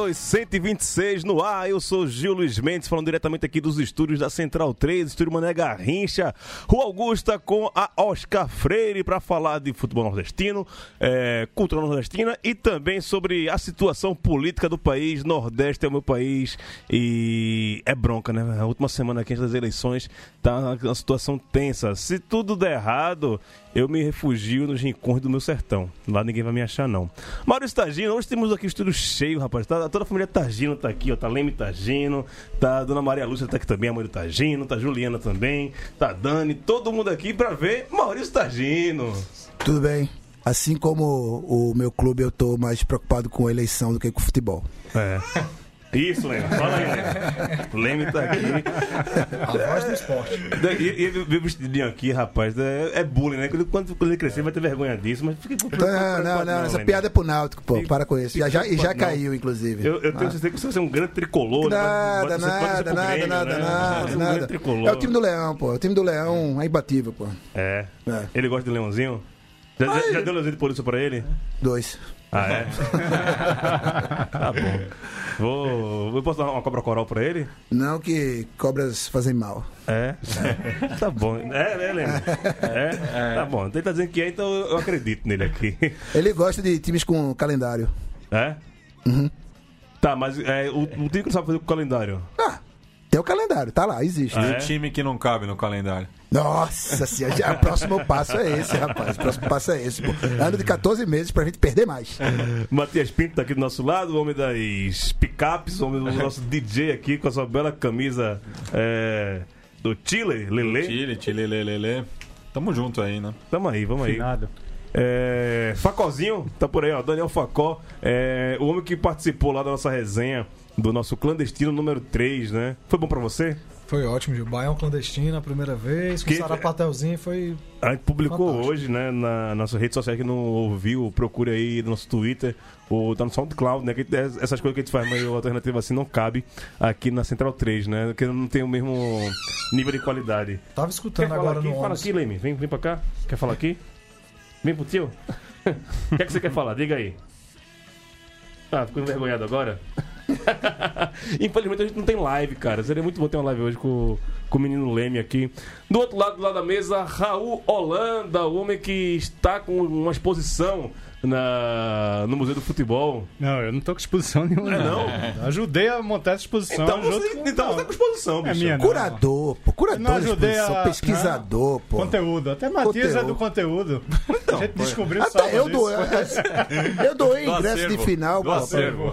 32 126 no ar. Eu sou Gil Luiz Mendes, falando diretamente aqui dos estúdios da Central 3, estúdio Mané Garrincha, Rua Augusta, com a Oscar Freire, para falar de futebol nordestino, é, cultura nordestina e também sobre a situação política do país. Nordeste é o meu país e é bronca, né? A última semana aqui antes das eleições tá uma situação tensa. Se tudo der errado, eu me refugio nos rincões do meu sertão. Lá ninguém vai me achar, não. Maurício Tagino, hoje temos aqui o estúdio cheio, rapaz. Tá, toda a família Tagino tá aqui, ó. Tá Leme Tagino, tá a Dona Maria Lúcia tá aqui também, a mãe do Tagino, tá Juliana também, tá Dani, todo mundo aqui pra ver Maurício Tagino. Tudo bem. Assim como o meu clube, eu tô mais preocupado com a eleição do que com o futebol. É. Isso, Leme. Fala aí, Leme. Leme tá aqui. A voz do esporte. E, e ele veio vestidinho aqui, rapaz. É, é bullying, né? Quando, quando ele crescer, vai ter vergonha disso, mas fica Então, Não, não, não, essa Leme. piada é pro Náutico, pô. Para com isso. Já, já, e já Não. caiu, inclusive. Eu, eu tenho certeza que você é um grande tricolor. né? Nada, nada, nada, nada, né? nada, é um grande nada. tricolor. É o time do Leão, pô. O time do Leão é imbatível, pô. É. É. Ele gosta de leãozinho? Já, já, já deu leãozinho de polícia pra ele? Dois. Ah, é? tá bom. Vou, eu posso dar uma cobra coral pra ele? Não que cobras fazem mal. É? tá bom. É, é, Lembra? É? Tá bom. Ele tá dizendo que é, então eu acredito nele aqui. Ele gosta de times com calendário. É? Uhum. Tá, mas é, o, o time que não sabe fazer com o calendário. Ah, tem o calendário, tá lá, existe. Ah, E é? o time que não cabe no calendário. Nossa senhora, o próximo passo é esse, rapaz. O próximo passo é esse, pô. Ano de 14 meses pra gente perder mais. Matias Pinto tá aqui do nosso lado, o homem das picapes, o homem do nosso DJ aqui com a sua bela camisa é, do Chile, Lele. Chile, Chile, lê. Tamo junto aí, né? Tamo aí, vamos aí. É, Facozinho, tá por aí, ó. Daniel Facó, é, o homem que participou lá da nossa resenha do nosso clandestino número 3, né? Foi bom pra você? Foi ótimo, Gil. Baião clandestino a primeira vez, com Que- Sarapatelzinho foi. A gente publicou Fantástico. hoje, né, na nossa rede social que não ouviu, procure aí no nosso Twitter, ou tá no SoundCloud, né? Que essas coisas que a gente faz meio alternativa assim não cabe aqui na Central 3, né? Porque não tem o mesmo nível de qualidade. Tava Quer escutando falar agora aqui? no Fala ônibus. aqui, Leme. Vem, vem pra cá. Quer falar aqui? Vem pro tio. O que é que você quer falar? Diga aí. Ah, ficou envergonhado agora? Infelizmente a gente não tem live, cara. Seria muito bom ter uma live hoje com, com o menino Leme aqui. Do outro lado, do lado da mesa, Raul Holanda, o homem que está com uma exposição na, no Museu do Futebol. Não, eu não tô com exposição nenhuma. É, não? Ajudei a montar essa exposição. Então você, com- então você tá com exposição, bicho. É minha, não. Curador, pô. Curador não de ajudei a. pesquisador, não. pô. Conteúdo. Até Matias é do conteúdo. a gente descobriu Até eu isso. doei. Eu doei Do ingresso de final, Do pô. acervo.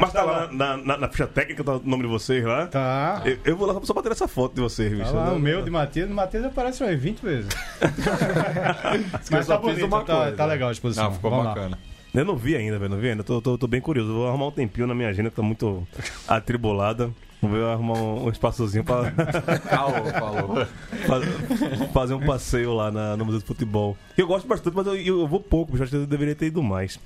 Mas tá lá na, na, na ficha técnica, tá o nome de vocês lá. Tá. Eu, eu vou lá só pra ter essa foto de vocês, bicho. Tá lá, o meu de Matias. O Matias aparece umas 20 vezes. Mas só tá bonito, uma tá, coisa. tá legal a exposição. Não, ficou Vamos lá. bacana. Eu não vi ainda, velho. Não vi ainda. Tô, tô, tô bem curioso. Vou arrumar um tempinho na minha agenda que tá muito atribulada. Ver arrumar um, um espaçozinho pra Calma, falou. fa- fazer um passeio lá na- no Museu do Futebol. Eu gosto bastante, mas eu, eu vou pouco, bicho. Acho que eu deveria ter ido mais.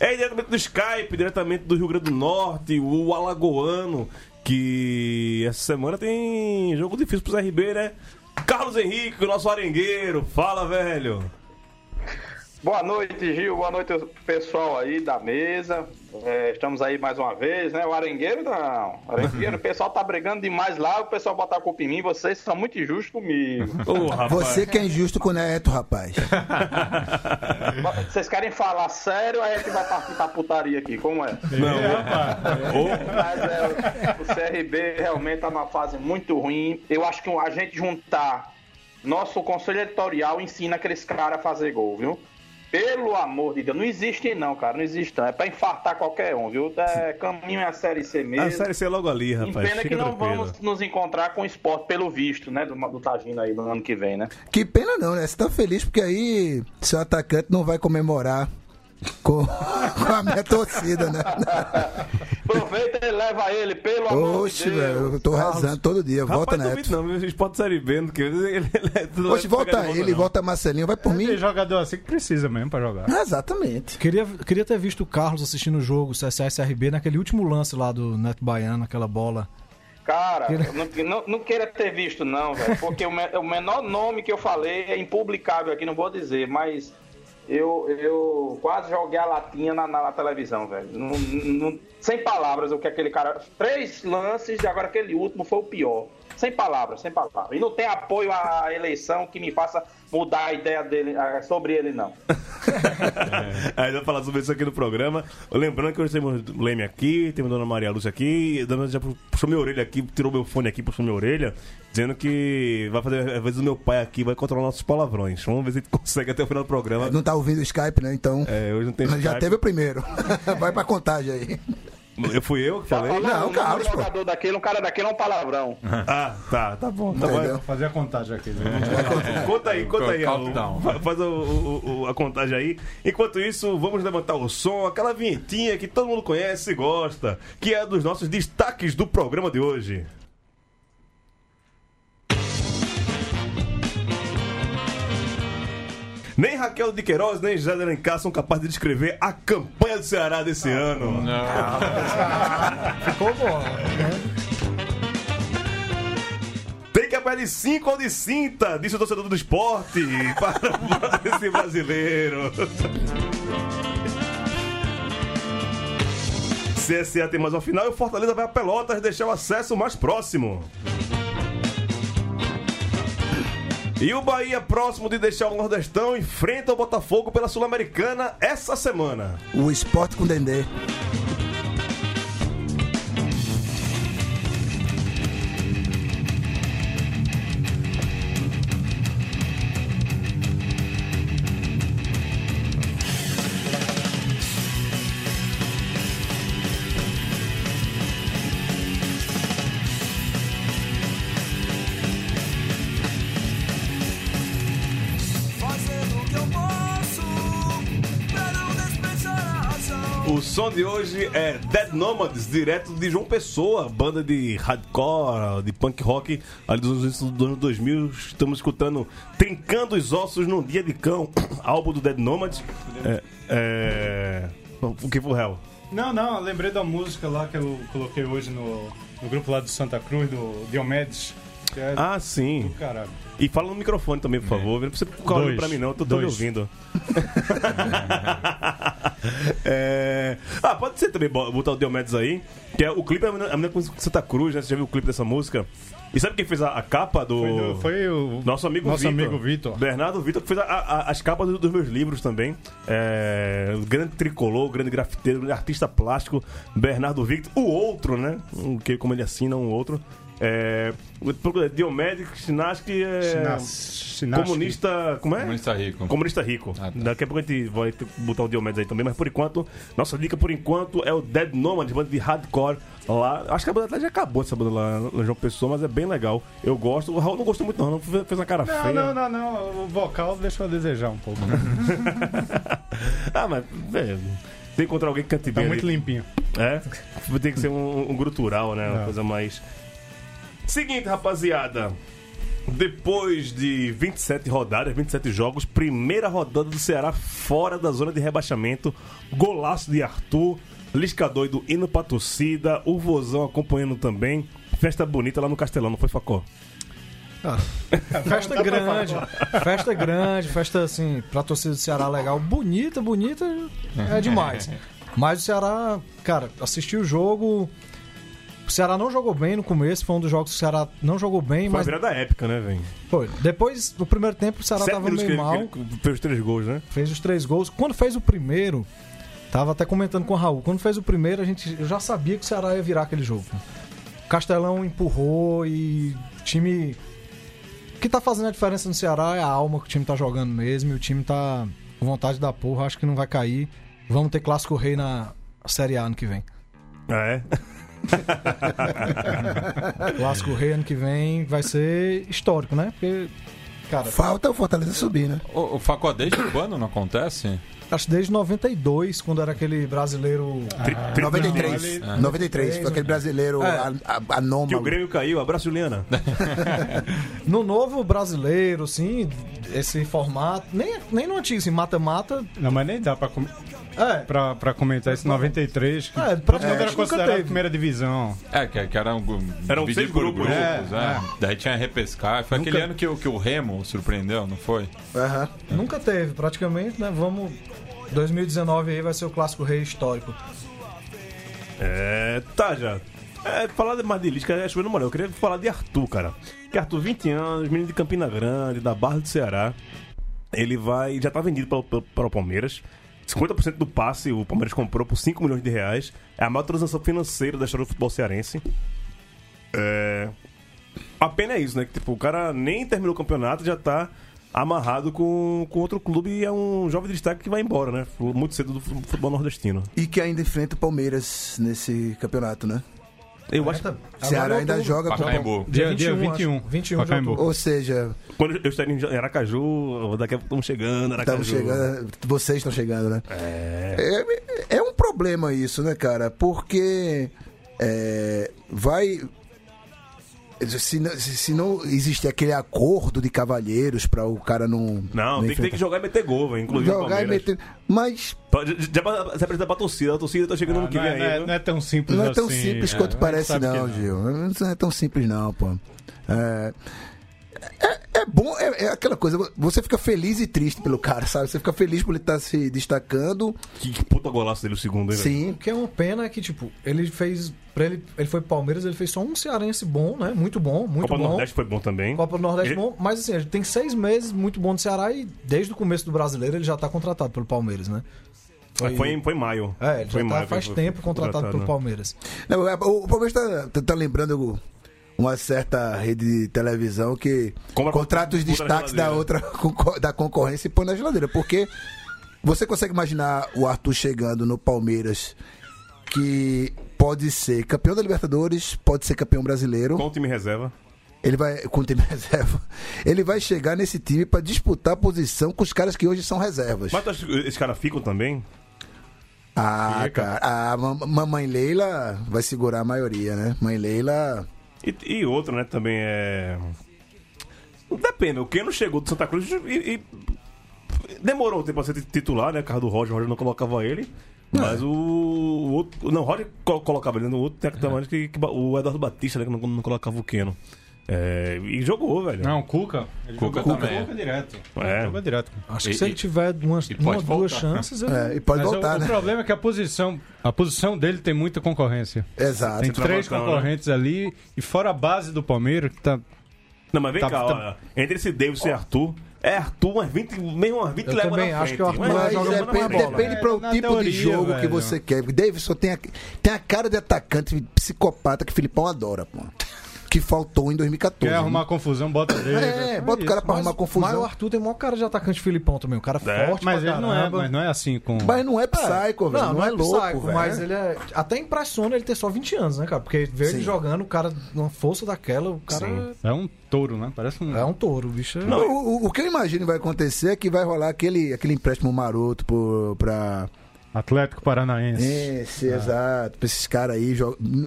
É diretamente do Skype, diretamente do Rio Grande do Norte, o Alagoano, que essa semana tem jogo difícil pros RB, né? Carlos Henrique, nosso arengueiro. Fala, velho. Boa noite, Gil. Boa noite, pessoal aí da mesa. É, estamos aí mais uma vez, né? O Arengueiro não. O Arengueiro, o pessoal tá brigando demais lá, o pessoal bota a culpa em mim, vocês são muito injustos comigo. Rapaz. Você que é injusto com o Neto, rapaz. Vocês querem falar sério, aí é que vai partir pra putaria aqui, como é? Ô, Mas é, o CRB realmente tá numa fase muito ruim. Eu acho que a gente juntar nosso conselho editorial ensina aqueles caras a fazer gol, viu? Pelo amor de Deus, não existe não, cara, não existe não. É pra infartar qualquer um, viu? É, caminho é a Série C mesmo. a série C é logo ali, E rapaz. pena que não tranquilo. vamos nos encontrar com o esporte pelo visto, né? Do, do Tagino aí no ano que vem, né? Que pena não, né? Você tá feliz porque aí seu atacante não vai comemorar com, com a minha torcida, né? Aproveita e leva ele, pelo amor Oxe, de Deus. velho, eu tô rezando todo dia. Volta Rapaz, Neto. duvido não, o Esporte Série B, porque ele, ele, ele não Oxe, volta ele, não. volta Marcelinho, vai por mim. Tem jogador assim que precisa mesmo pra jogar. Exatamente. Queria, queria ter visto o Carlos assistindo o jogo CSA SRB naquele último lance lá do Neto Baiano, aquela bola. Cara, eu não, não, não queira ter visto, não, velho. Porque o, me- o menor nome que eu falei é impublicável aqui, não vou dizer, mas eu, eu quase joguei a latinha na, na televisão, velho. Não- não- sem palavras, o que aquele cara. Três lances e agora aquele último foi o pior. Sem palavras, sem palavras. E não tem apoio à eleição que me faça mudar a ideia dele ah, sobre ele, não. Aí vai falar sobre isso aqui no programa. Lembrando que hoje temos o Leme aqui, temos a Dona Maria Lúcia aqui. A Dona já puxou minha orelha aqui, tirou meu fone aqui, puxou minha orelha, dizendo que vai fazer, às vezes, o meu pai aqui vai controlar nossos palavrões. Vamos ver se a gente consegue até o final do programa. Não tá ouvindo o Skype, né? Então. É, hoje não tem Já Skype. teve o primeiro. Vai pra contagem aí. Eu fui eu que falei? Tá falando, Não, o Carlos, do pô. jogador daquele, um cara daquele é um palavrão. Ah, tá, tá bom. Tá bom. Entendeu? Fazer a contagem aqui. né? Conta aí, conta aí. ó. Countdown. Faz o- o- o- a contagem aí. Enquanto isso, vamos levantar o som, aquela vinhetinha que todo mundo conhece e gosta, que é dos nossos destaques do programa de hoje. Nem Raquel de Queiroz, nem José de Alencar são capazes de descrever a campanha do Ceará desse ano. Ficou bom. Tem que apanhar de 5 ou de cinta, disse o torcedor do esporte, para esse brasileiro. CSA tem mais uma final e o Fortaleza vai a Pelotas deixar o acesso mais próximo. E o Bahia, próximo de deixar o Nordestão, enfrenta o Botafogo pela Sul-Americana essa semana. O esporte com Dendê. De hoje é Dead Nomads, direto de João Pessoa, banda de hardcore, de punk rock, ali dos anos, dos anos 2000. Estamos escutando Trincando os Ossos num Dia de Cão, álbum do Dead Nomads. É, é... O que foi real? Não, não, eu lembrei da música lá que eu coloquei hoje no, no grupo lá do Santa Cruz, do Diomedes. Que é Ah, sim. do caralho. E fala no microfone também, por favor. Não precisa ficar olhando pra mim, não. Eu tô todo Dois. ouvindo. É, Ah, pode ser também bo- botar o Diomedes aí. Que é o clipe é a menina- com Santa Cruz, né? Você já viu o clipe dessa música? E sabe quem fez a, a capa do. Foi, do- foi o Nosso amigo nosso Vitor. amigo Vitor. Bernardo Vitor, que fez a- a- as capas do- dos meus livros também. É, o grande tricolor, o grande grafiteiro, o grande artista plástico, Bernardo Victor. O outro, né? Que, como ele assina, um outro. É, Diomedes Chinaski é. Sinas- Sinasque. Comunista. Como é? Comunista rico. Comunista rico. Ah, tá. Daqui a pouco a gente vai botar o Diomedes aí também, mas por enquanto, nossa dica por enquanto é o Dead Nomad, banda de hardcore lá. Acho que a banda até já acabou essa banda lá no João Pessoa, mas é bem legal. Eu gosto. O Raul não gostou muito, não, não fez uma cara Não, feia. não, não, não. O vocal deixou a desejar um pouco. ah, mas. É, tem que encontrar alguém que cante Tá bem. muito ali. limpinho. É? Tem que ser um, um grutural, né? Uma É. coisa mais. Seguinte, rapaziada. Depois de 27 rodadas, 27 jogos, primeira rodada do Ceará fora da zona de rebaixamento. Golaço de Arthur, Lisca doido indo pra torcida, o Vozão acompanhando também. Festa bonita lá no Castelão, não foi, Facó? Ah, festa grande, festa grande, festa assim, pra torcida do Ceará legal, bonita, bonita, é demais. Mas o Ceará, cara, assisti o jogo. O Ceará não jogou bem no começo, foi um dos jogos que o Ceará não jogou bem, Foi mas virada épica, né, velho? foi. Depois, no primeiro tempo, o Ceará Sete tava meio mal, ele fez os três gols, né? fez os três gols. Quando fez o primeiro, tava até comentando com o Raul, quando fez o primeiro, a gente eu já sabia que o Ceará ia virar aquele jogo. O Castelão empurrou e o time. O que tá fazendo a diferença no Ceará é a alma que o time tá jogando mesmo, e o time tá com vontade da porra, acho que não vai cair. Vamos ter clássico rei na Série A ano que vem. Ah, é? Clássico Rei ano que vem vai ser histórico, né? Porque, cara, Falta o Fortaleza subir, né? O, o Facó desde quando não acontece? acho que desde 92, quando era aquele brasileiro. Tri- tri- 93. 93, foi aquele brasileiro É. a- a- Que o anômalo. Grêmio caiu. Abraço, Juliana. No novo brasileiro, assim, esse formato. Nem, nem no antigo, assim, mata-mata. Não, mas nem dá pra, com- É, pra, pra comentar esse 93. Que É, praticamente era nunca considerado primeira divisão. É, que, que era um, Eram seis por grupos. É, É, Daí tinha repescar. Foi aquele ano que, o- que o Remo surpreendeu, não foi? Aham. nunca teve, praticamente, né? Vamos. 2019 aí vai ser o clássico rei histórico. É, tá já. É, falar mais de Lisca é chovendo molhão. Eu queria falar de Arthur, cara. Que Arthur, 20 anos, menino de Campina Grande, da Barra do Ceará. Ele vai. Já tá vendido para o Palmeiras. 50% do passe o Palmeiras comprou por 5 milhões de reais. É a maior transação financeira da história do futebol cearense. É. A pena é isso, né? Que tipo, o cara nem terminou o campeonato já tá amarrado com, com outro clube e é um jovem de destaque que vai embora, né? Muito cedo do futebol nordestino. E que ainda enfrenta o Palmeiras nesse campeonato, né? Eu acho que Ceará ainda joga com. Pacaembu. Dia, dia 21, 21. acho. 21 de Pacaembu. outubro. Ou seja, Quando eu estaria em Aracaju, daqui a pouco estamos chegando, Aracaju. estamos chegando. Vocês estão chegando, né? É. É um problema isso, né, cara? Porque é, vai. Se não, se se não existe aquele acordo de cavalheiros pra o cara não. Não, tem que, tem que jogar e meter gol. Inclusive o jogar e meter. Mas Já se apresentar pra torcida. A torcida tá chegando Ah, ano que não, vem é, aí. não é- não é tão simples Não é assim. tão simples é, quanto parece, que não, Gil. Não é tão simples, não, pô. É, é, é bom, é, é aquela coisa, você fica feliz e triste pelo cara, sabe? Você fica feliz por ele estar se destacando. Que, que puta golaço dele o segundo, hein? Sim, O que é uma pena é que, tipo, ele fez. Pra ele, ele foi pro Palmeiras, ele fez só um cearense bom, né? Muito bom, muito Copa do bom. Nordeste foi bom também. Copa do Nordeste Ele- bom, mas assim, ele tem seis meses muito bom do Ceará e desde o começo do brasileiro ele já tá contratado pelo Palmeiras, né? Foi, foi, em, foi em maio. É, ele foi já em tá maio, faz foi- tempo foi contratado, pelo né? Palmeiras. Não, é, o o Palmeiras tá, tá- tá lembrando uma certa rede de televisão que Compra- contrata os destaques da outra da concorrência e põe na geladeira. Porque você consegue imaginar o Arthur chegando no Palmeiras que pode ser campeão da Libertadores, pode ser campeão brasileiro. Com o time reserva. Ele vai com o time reserva. Ele vai chegar nesse time para disputar a posição com os caras que hoje são reservas. Mas esses caras ficam também? Ah, Fica. cara, a mam- mamãe Leila vai segurar a maioria, né? Mãe Leila E, e outro, né, também é. Depende, o Keno chegou do Santa Cruz e. e- Demorou um tempo pra ser titular, né? Carro do Roger, o Roger não colocava ele. Mas o, o outro. Não, o Roger co- colocava ele no outro técnico também, que, que o Eduardo Batista, né? Que não, não colocava o Keno. É, e jogou, velho. Não, Cuca. Ele Cuca jogou também. Cuca direto. É. Jogou direto. Acho que E- se ele tiver umas, uma duas chances, ele... é, e pode Mas o- voltar, o, né? problema é que a posição, a posição dele tem muita concorrência. Exato. Tem três concorrentes ali e fora a base do Palmeiras que tá Não, mas vem Tá- cá, tá- ó, entre esse Davis e Arthur, é Arthur umas 20, mesmo umas 20 Eu leva também na acho frente. que o Arthur Mas depende, depende É, para o tipo de teoria, jogo que velho. você quer. Davidson tem a, tem a cara de atacante psicopata que o Filipão adora, pô. Que faltou em 2014. quer arrumar confusão, bota dele. É, bota o cara pra Mas, arrumar confusão. mas o Arthur tem o maior cara de atacante Filipão também. Um cara É, forte Mas ele não é, mas não é assim com. Mas não é psycho, velho. Não, é louco, psycho, velho. Mas ele é. Até impressiona ele ter só 20 anos, né, cara? Porque ver ele jogando, o cara, uma força daquela, o cara Sim. É um touro, né? Parece um. é um touro, o bicho. é- O, o- o que eu imagino vai acontecer é que vai rolar aquele, aquele empréstimo maroto pro, pra. Atlético Paranaense. Esse, exato. Pra esses caras aí.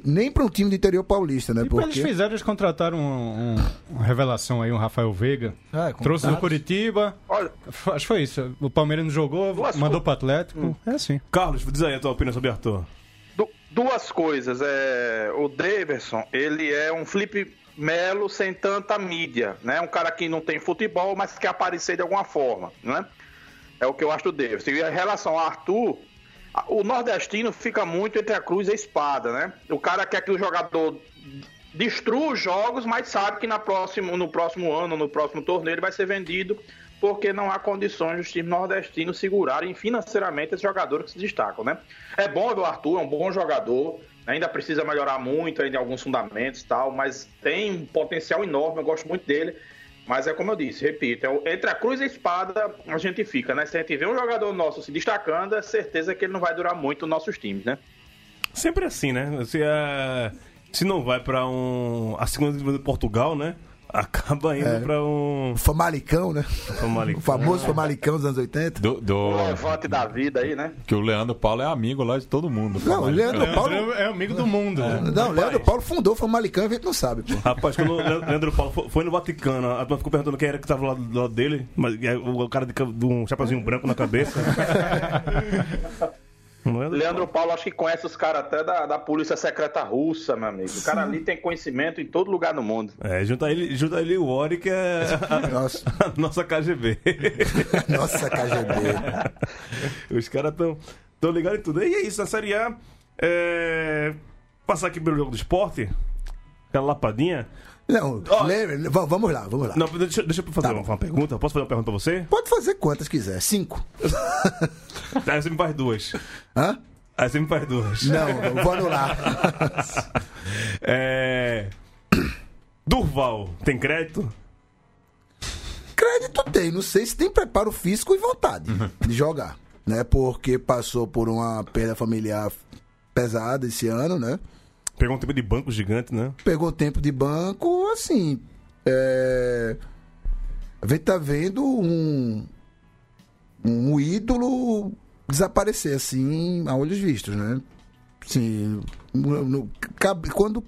Nem pra um time do interior paulista, né? E Tipo, eles Porque. fizeram, eles contrataram um, um- uma revelação aí, um Rafael Veiga. É, com Trouxe do. Curitiba. Olha, Acho que foi isso. O Palmeiras não jogou, Duas mandou co- pro Atlético. É assim. Carlos, diz aí a tua opinião sobre Arthur. Du- duas coisas. É, o Daverson, ele é um Felipe Melo sem tanta mídia, né? Um cara que não tem futebol, mas quer aparecer de alguma forma, né? É o que eu acho do Daverson. E em relação ao Arthur, o nordestino fica muito entre a cruz e a espada, né? O cara quer que o jogador destrua os jogos, mas sabe que na próximo, no próximo ano, no próximo torneio, ele vai ser vendido porque não há condições dos times nordestinos segurarem financeiramente esses jogadores que se destacam, né? É bom o Arthur, é um bom jogador, ainda precisa melhorar muito ainda alguns fundamentos e tal, mas tem um potencial enorme, eu gosto muito dele. Mas é como eu disse, repito, é entre a cruz e a espada a gente fica, né? Se a gente vê um jogador nosso se destacando, é certeza que ele não vai durar muito nos nossos times, né? Sempre assim, né? Se, é, se não vai pra um. A segunda divisão de Portugal, né? Acaba indo É. pra um. O Famalicão, né? Famalicão. O famoso Famalicão dos anos 80. Do, do- O levante da vida aí, né? que o Leandro Paulo é amigo lá de todo mundo. Não, o Leandro Paulo. Leandro é amigo do mundo. Não, o Leandro Paulo fundou o Famalicão e a gente não sabe, pô. Rapaz, quando o Le- Leandro Paulo fo- foi no Vaticano, a turma ficou perguntando quem era que tava lá do lado dele, mas é o cara de, um chapeuzinho branco na cabeça. É? Leandro Paulo acho que conhece os caras até da, da polícia secreta russa, meu amigo. O cara ali tem conhecimento em todo lugar do mundo. É, junta ele, junta ele e o Ori, que é a, Nossa, a nossa KGB. nossa KGB. Os caras tão, tão ligados em tudo. E é isso, na Série A. é, Passar aqui pelo jogo do esporte, aquela lapadinha. Não, lembra, v- vamos lá, vamos lá. Não, deixa, deixa eu fazer Tá uma, uma pergunta. Posso fazer uma pergunta pra você? Pode fazer quantas quiser. Cinco. Aí você me faz duas. Hã? Aí você me faz duas. Não, vou anular. É. Durval, tem crédito? Crédito tem, não sei se tem preparo físico e vontade de jogar, né? Porque passou por uma perda familiar pesada esse ano, né? Pegou um tempo de banco gigante, né? Pegou tempo de banco, assim. É... A gente tá vendo um, um ídolo desaparecer, assim, a olhos vistos, né? Sim, no- no- quando,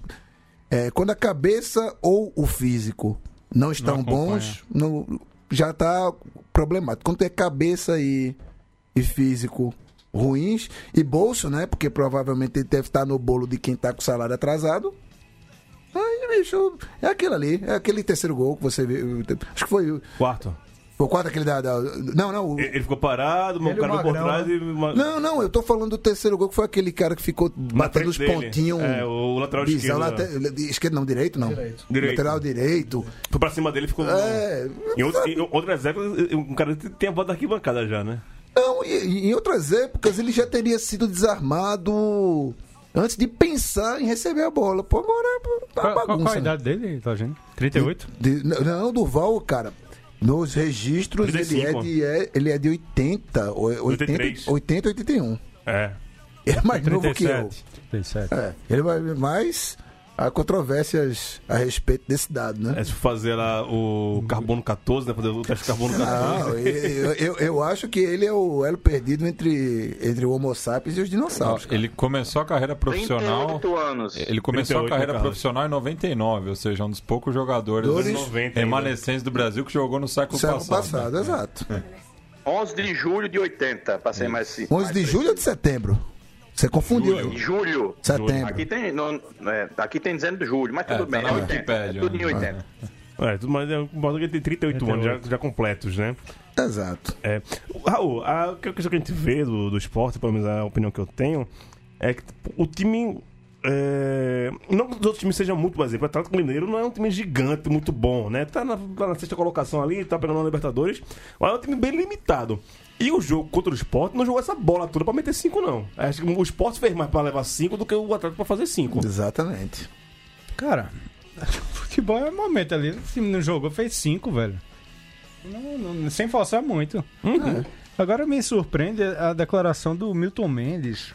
é, quando a cabeça ou o físico não estão acompanha. bons, não, já tá problemático. Quando é cabeça e, e físico ruins, e bolso, né? Porque provavelmente ele deve estar no bolo de quem tá com salário atrasado. Bicho, é aquilo ali, é aquele terceiro gol que você viu. Acho que foi, o- Quarto. foi o quarto aquele da. da- não, não. o- Ele ficou parado, o Ele e cara o veio por trás né? e. uma- Não, não, eu tô falando do terceiro gol que foi aquele cara que ficou na batendo os dele. pontinhos. É, o lateral esquerdo. late- esquerdo não, direito não. Direito. Direito. Lateral direito. Foi pra cima dele e ficou. É. Em, outro, em outras épocas, um cara tem a volta da arquibancada já, né? Não, em outras épocas ele já teria sido desarmado antes de pensar em receber a bola. Pô, agora é uma Qual, qual- bagunça. qual a né? idade dele, tá gente? 38? De- não, Durval, cara, nos registros ele 35. é, de, é- ele é de 80, ou- 80, 83. 80, 81. É. Ele é mais novo que eu. 37. 37. É, ele vai mais há controvérsias a respeito desse dado, né? É se fazer lá o carbono 14, né? Fazer o teste de carbono 14. Não, eu, eu, eu acho que ele é o elo perdido entre, entre o Homo sapiens e os dinossauros. cara. ele começou a carreira profissional. 38 anos. Ele começou 38, a carreira Carlos. profissional em 99, ou seja, um dos poucos jogadores Dores- 90 ainda. remanescentes do Brasil que jogou no século, Século passado. passado, exato. 11 de julho de 80, pra ser mais sim. 11 de julho ou de setembro? Você confundiu aí. julho. Setembro. Aqui tem, não, é, aqui tem dizendo julho, mas É, tudo tá bem. na é 80. Wikipédia, é tudo em né? 80. É, tudo mais é um que ele tem 38 anos já, já completos, né? Exato. É. Raul, a que- a questão que a gente vê do, do esporte, pelo menos a opinião que eu tenho, é que o time. É, não que os outros times sejam muito, exemplo, o Atlético Mineiro não é um time gigante, muito bom, né? Tá na, tá na sexta colocação ali, tá pegando na Libertadores, mas é um time bem limitado. E o jogo contra o esporte não jogou essa bola toda pra meter 5, não. Acho que o esporte fez mais pra levar 5 do que o Atlético pra fazer 5. Exatamente. Cara, futebol é momento ali. O time não jogou, fez 5, velho. Não- não- sem forçar muito. Uhum. Agora me surpreende a declaração do Milton Mendes.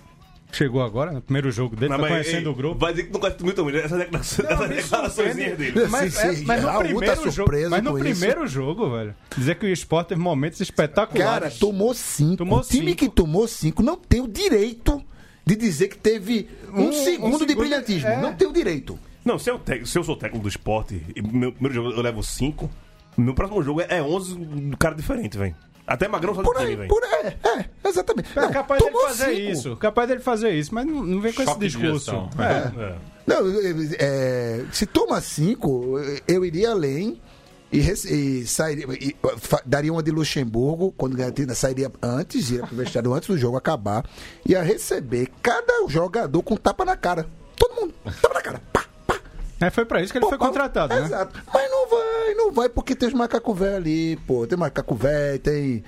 Chegou agora, no primeiro jogo dele, tá conhecendo o grupo. Vai dizer que não conhece muito também, essa Não, declarações dele. Mas, Sim, é- sim, mas no Raul tá primeiro jogo, mas no com isso. primeiro jogo, velho, dizer que o esporte teve momentos espetaculares. Cara, tomou cinco. Tomou o time cinco. que tomou cinco não tem o direito de dizer que teve um, Um- um segundo de segundo, brilhantismo. é. Não tem o direito. Não, se eu, te- se eu sou técnico do esporte e meu primeiro jogo eu levo 5, meu próximo jogo é 11 do cara diferente, velho. Até Magrão sabe Por time, aí, por aí. É, exatamente. É Não, capaz dele fazer cinco. isso, capaz dele fazer isso, mas não, não vem com Choque esse discurso. É. É. Não, é, se toma cinco, eu iria além e, e sairia, e, fa- daria uma de Luxemburgo, quando garantia, sairia antes, ia pro vestiário antes do jogo acabar, ia receber cada jogador com tapa na cara. Todo mundo, tapa na cara. Pá, É, foi pra isso que ele pô, foi contratado, né? Exato. Mas não vai, não vai, porque tem os macacos velhos ali, pô. Tem macaco velho, tem.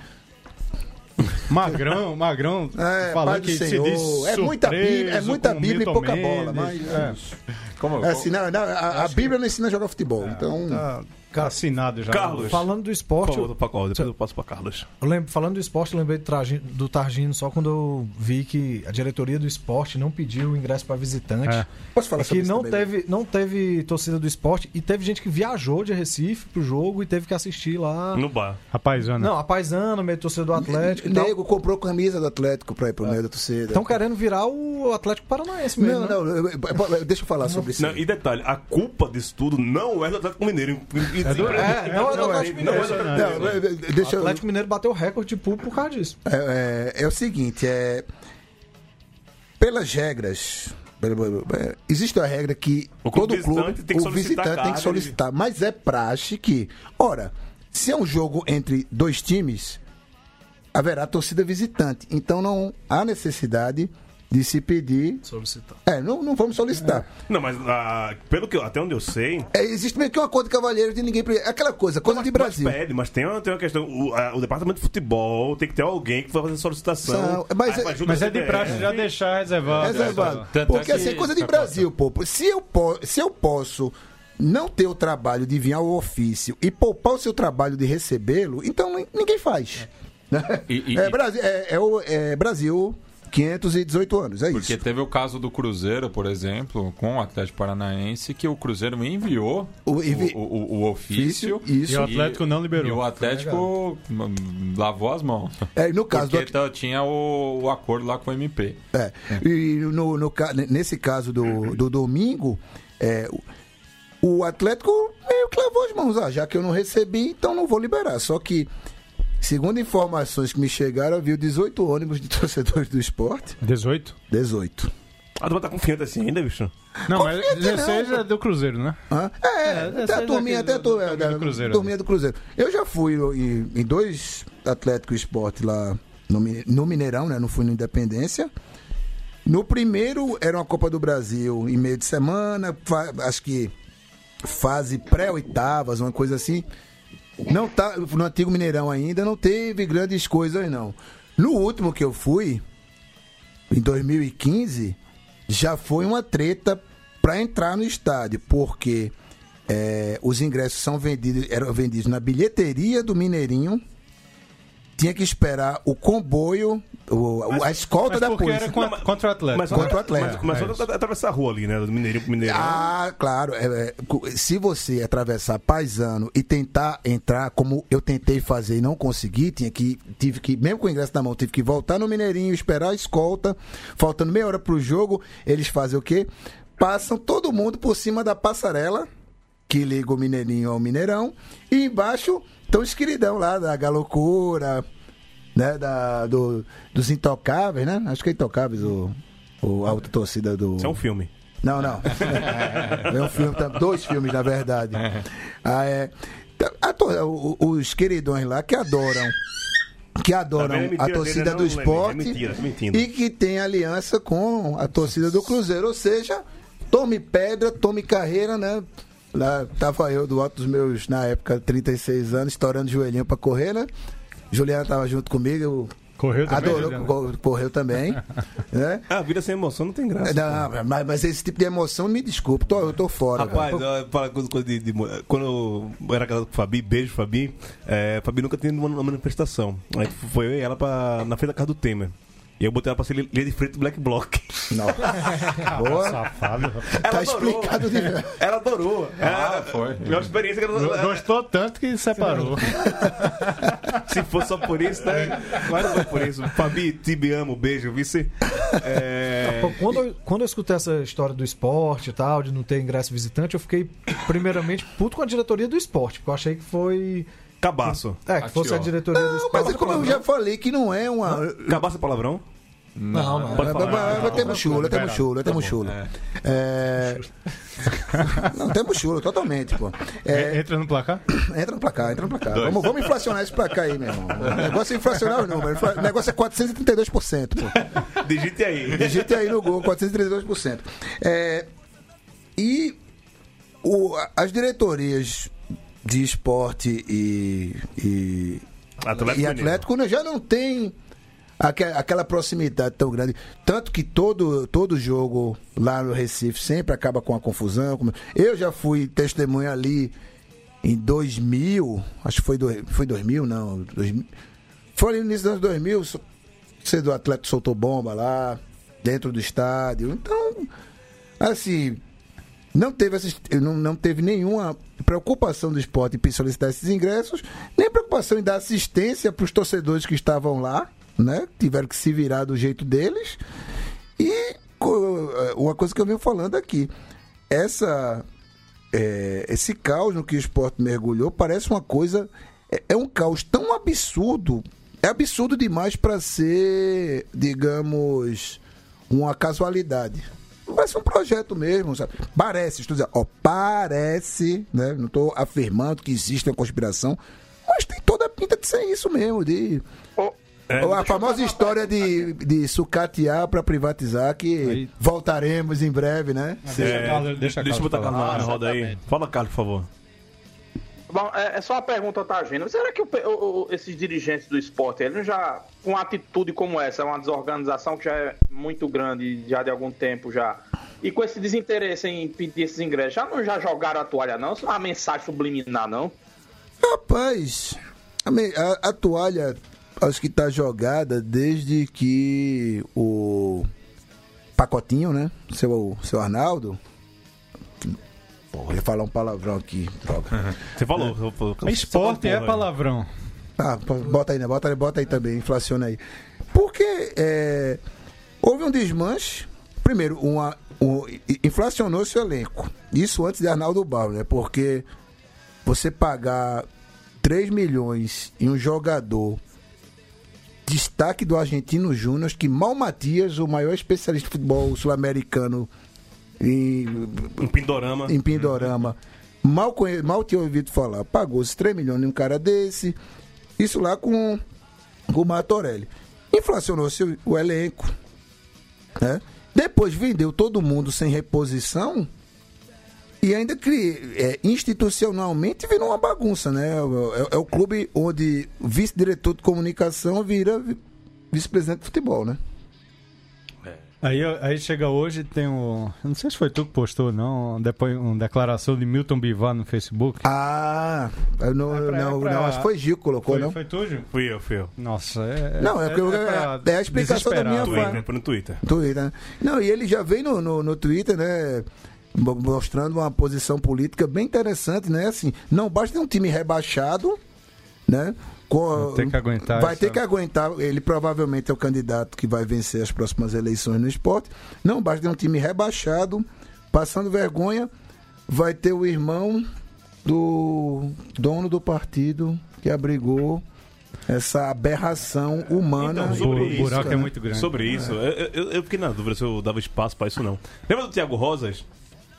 Magrão, Magrão, É, falando que Senhor. se diz É muita Bíblia, é muita Bíblia e pouca Mendes. bola, mas- É, Como, É assim, não, não, a, a Bíblia não ensina a jogar futebol. Então. tá assinado já. Carlos. Falando do Por esporte, favor, pra qual? Depois eu passo pra Carlos. Eu lembro, falando do esporte, eu lembrei do, do Targino só quando eu vi que a diretoria do esporte não pediu o ingresso para visitante. É. Posso falar É sobre que isso não também, né? teve, não teve torcida do esporte e teve gente que viajou de Recife pro jogo e teve que assistir lá. No bar. Rapaz, Ana. Não, a Paisana, meio torcida do Atlético tal. Nego comprou camisa do Atlético pra ir pro meio da torcida. Estão querendo virar o Atlético Paranaense mesmo. Não, né? não, eu- eu- eu- deixa eu falar sobre isso. Não, e detalhe, a culpa disso tudo não é do Atlético Mineiro. É, não é do Atlético Mineiro. Não, O. Atlético Mineiro bateu o recorde de público por causa disso. É, é- é o seguinte, é. Pelas regras. é, Existe a regra que O clube todo clube, tem que o visitante tem que solicitar, mas é praxe que, ora, se é um jogo entre dois times, haverá torcida visitante. Então não há necessidade de se pedir. Solicitar. É, não, não vamos solicitar. Não, mas ah, pelo que eu- até onde eu sei. É, existe meio que uma coisa de cavalheiro de ninguém. pre- Aquela coisa, coisa de Brasil. Mas pede, mas tem uma, tem uma questão. O, a- o departamento de futebol tem que ter alguém que vai fazer solicitação. São- mas Aí é- Mas é de praxe já deixar reservado. Reservado. Tanto é Porque que- assim, coisa de Brasil, pô. Se eu, po- se eu posso não ter o trabalho de vir ao ofício e poupar o seu trabalho de recebê-lo, então ni- ninguém faz. E- e- é, Brasil, é, é o é Brasil 518 anos, é Porque isso. teve o caso do Cruzeiro, por exemplo, com o Atlético Paranaense, que o Cruzeiro enviou O- o, envi- o- o- o ofício. Isso. E o Atlético não liberou. E o Atlético hum, lavou as mãos. É, no caso do Porque tá- tinha o, o acordo lá com o MP. É. E no, no nesse caso do, do domingo, é, o, o Atlético meio que lavou as mãos. Ah, já que eu não recebi, então não vou liberar. Só que, segundo informações que me chegaram, havia 18 ônibus de torcedores do esporte. 18? 18. Ah, tu vai estar confiante assim ainda, bicho? Não, mas Confiante não, 16 pô. é do Cruzeiro, né? Hã? É, É, até essa a é turminha, até a do- turminha, do- do Cruzeiro, turminha do Cruzeiro. Eu já fui em, em dois Atlético Esporte lá no, no Mineirão, né? Não fui no Independência. No primeiro era uma Copa do Brasil em meio de semana, fa- acho que fase pré-oitavas, uma coisa assim. Não tá no antigo Mineirão ainda, não teve grandes coisas não. No último que eu fui, em 2015, já foi uma treta para entrar no estádio, porque é, os ingressos são vendidos, eram vendidos na bilheteria do Mineirinho. Tinha que esperar o comboio, o- o- a escolta Mas da polícia. era contra, contra o Atlético. Mas, Contra o Atlético. Mas começou É atravessar a rua ali, né? Do Mineirinho pro Mineirão. Ah, claro. é, é, se você atravessar paisano e tentar entrar, como eu tentei fazer e não consegui, tinha que, tive que, mesmo com o ingresso na mão, tive que voltar no Mineirinho, esperar a escolta, faltando meia hora pro jogo, eles fazem o quê? Passam todo mundo por cima da passarela, que liga o Mineirinho ao Mineirão, e embaixo estão os queridão lá, da Galocura, né, da, do, dos Intocáveis, né? Acho que é Intocáveis, o, o, a outra torcida do... Isso é um filme. Não, não. É um filme, dois filmes, na verdade. Ah, é. Tá- a o- os queridões lá que adoram. Que adoram? É mentira a torcida do é esporte mentira, e que tem aliança com a torcida do Cruzeiro. Ou seja, tome pedra, tome carreira, né? Lá tava eu do alto dos meus, na época, 36 anos, estourando joelhinho pra correr, né? Juliana tava junto comigo, eu Correu também, adorou, correu também, né? Ah, a vida sem emoção não tem graça. Não, mas, mas esse tipo de emoção, me desculpe, tô, eu tô fora. Rapaz, fala coisa, coisa de, de Quando eu era casado com o Fabi, beijo, Fabi. É, Fabi nunca tinha ido numa manifestação. Aí foi eu e ela pra, na frente da casa do Temer. E eu botei ela pra ser linha de frente do Black Bloc. Não. Boa. Safado. Tá explicado de Ela adorou. Ah, Ela- foi. É uma experiência que ela, Gostou tanto que separou. Se for só por isso, né? Mas não foi por isso. Fabi, te amo, beijo, vice. É... Quando eu, quando eu escutei essa história do esporte e tal, de não ter ingresso visitante, eu fiquei primeiramente puto com a diretoria do esporte, porque eu achei que foi. Cabaço. É, que fosse a diretoria do Não, mas é como eu já falei, que não é uma. Cabaço é palavrão? Não, não. Pode Mas- falar. mas- mas temos chulo, temos Vai, chulo, temos chulo. É... Não, temos chulo, totalmente, pô. É, Entra no placar? entra no placar, entra no placar. Vamos, vamos inflacionar esse placar aí, meu irmão. O negócio é inflacionar os números. O negócio é 432%, pô. Digite aí. Digite aí no Google, 432%. É, e o- as diretorias de esporte e, e, Atlético e Atlético né, já não tem aque- aquela proximidade tão grande. Tanto que todo, todo jogo lá no Recife sempre acaba com a confusão. Eu já fui testemunha ali em 2000, acho que foi, do, foi 2000, não. 2000, foi ali no início dos anos 2000, so- você do Atlético soltou bomba lá, dentro do estádio. Então, assim, não teve, assist... não, não teve nenhuma preocupação do esporte em solicitar esses ingressos, nem preocupação em dar assistência para os torcedores que estavam lá, né? Tiveram que se virar do jeito deles. E co- uma coisa que eu venho falando aqui, essa é, esse caos no que o esporte mergulhou parece uma coisa. É, é um caos tão absurdo. É absurdo demais para ser, digamos, uma casualidade. Parece um projeto mesmo, sabe? Parece, estou dizendo, ó, parece, né? Não estou afirmando que existe uma conspiração, mas tem toda a pinta de ser isso mesmo, de. Ou a famosa história de, de sucatear para privatizar, que Aí- voltaremos em breve, né? Deixa, É, deixa a deixa eu botar falar. na roda aí. Fala, Carlos, por favor. Bom, é, é só uma pergunta, tá, Gino? Será que o o- esses dirigentes do esporte, eles já, com uma atitude como essa, uma desorganização que já é muito grande, já de algum tempo já, e com esse desinteresse em pedir esses ingressos, já não já jogaram a toalha, não? Isso é uma mensagem subliminar, não? Rapaz, a- a toalha acho que tá jogada desde que o Pacotinho, né? Seu, seu Arnaldo. Porra, eu ia falar um palavrão aqui, droga. Você falou. eu- Esporte é falou, palavrão. Ah, bota aí, né? Bota, aí- bota aí também, inflaciona aí. Porque é, houve um desmanche. Primeiro, uma, um, i- inflacionou-se o elenco. Isso antes de Arnaldo Barro, né? Porque você pagar 3 milhões em um jogador destaque do Argentino Júnior, que Mal Matias, o maior especialista de futebol sul-americano em, Um pindorama. em Pindorama. Mal, conhe... Mal tinha ouvido falar. Pagou-se 3 milhões em um cara desse. Isso lá com, com o Martorelli. Inflacionou-se o, elenco. Né? Depois vendeu todo mundo sem reposição. E ainda cri... é, institucionalmente virou uma bagunça, né? É, é o clube onde vice-diretor de comunicação vira vi- vice-presidente de futebol, né? Aí, aí chega hoje tem um. Não sei se foi tu que postou, não. Depois uma declaração de Milton Bivar no Facebook. Ah, eu não, É pra- não, é pra- não, acho que foi Gil que colocou, Foi, não? foi tu, Gil? Fui eu, fui eu. Nossa, é. Não, é porque eu- pra é a explicação da minha. Twitter, foi no Twitter. Twitter, né? Não, e ele já vem no, no, no Twitter, né? mo- Mostrando uma posição política bem interessante, né? Assim, não basta ter um time rebaixado, né? Com- Vai ter que aguentar Vai essa- ter que aguentar. Ele provavelmente é o candidato que vai vencer as próximas eleições no esporte. Não basta ter um time rebaixado, passando vergonha. Vai ter o irmão do dono do partido que abrigou essa aberração humana. Então, sobre O política, buraco é né? muito grande. Sobre isso, eu, eu- eu fiquei na dúvida se eu dava espaço pra isso não. Lembra do Thiago Rosas?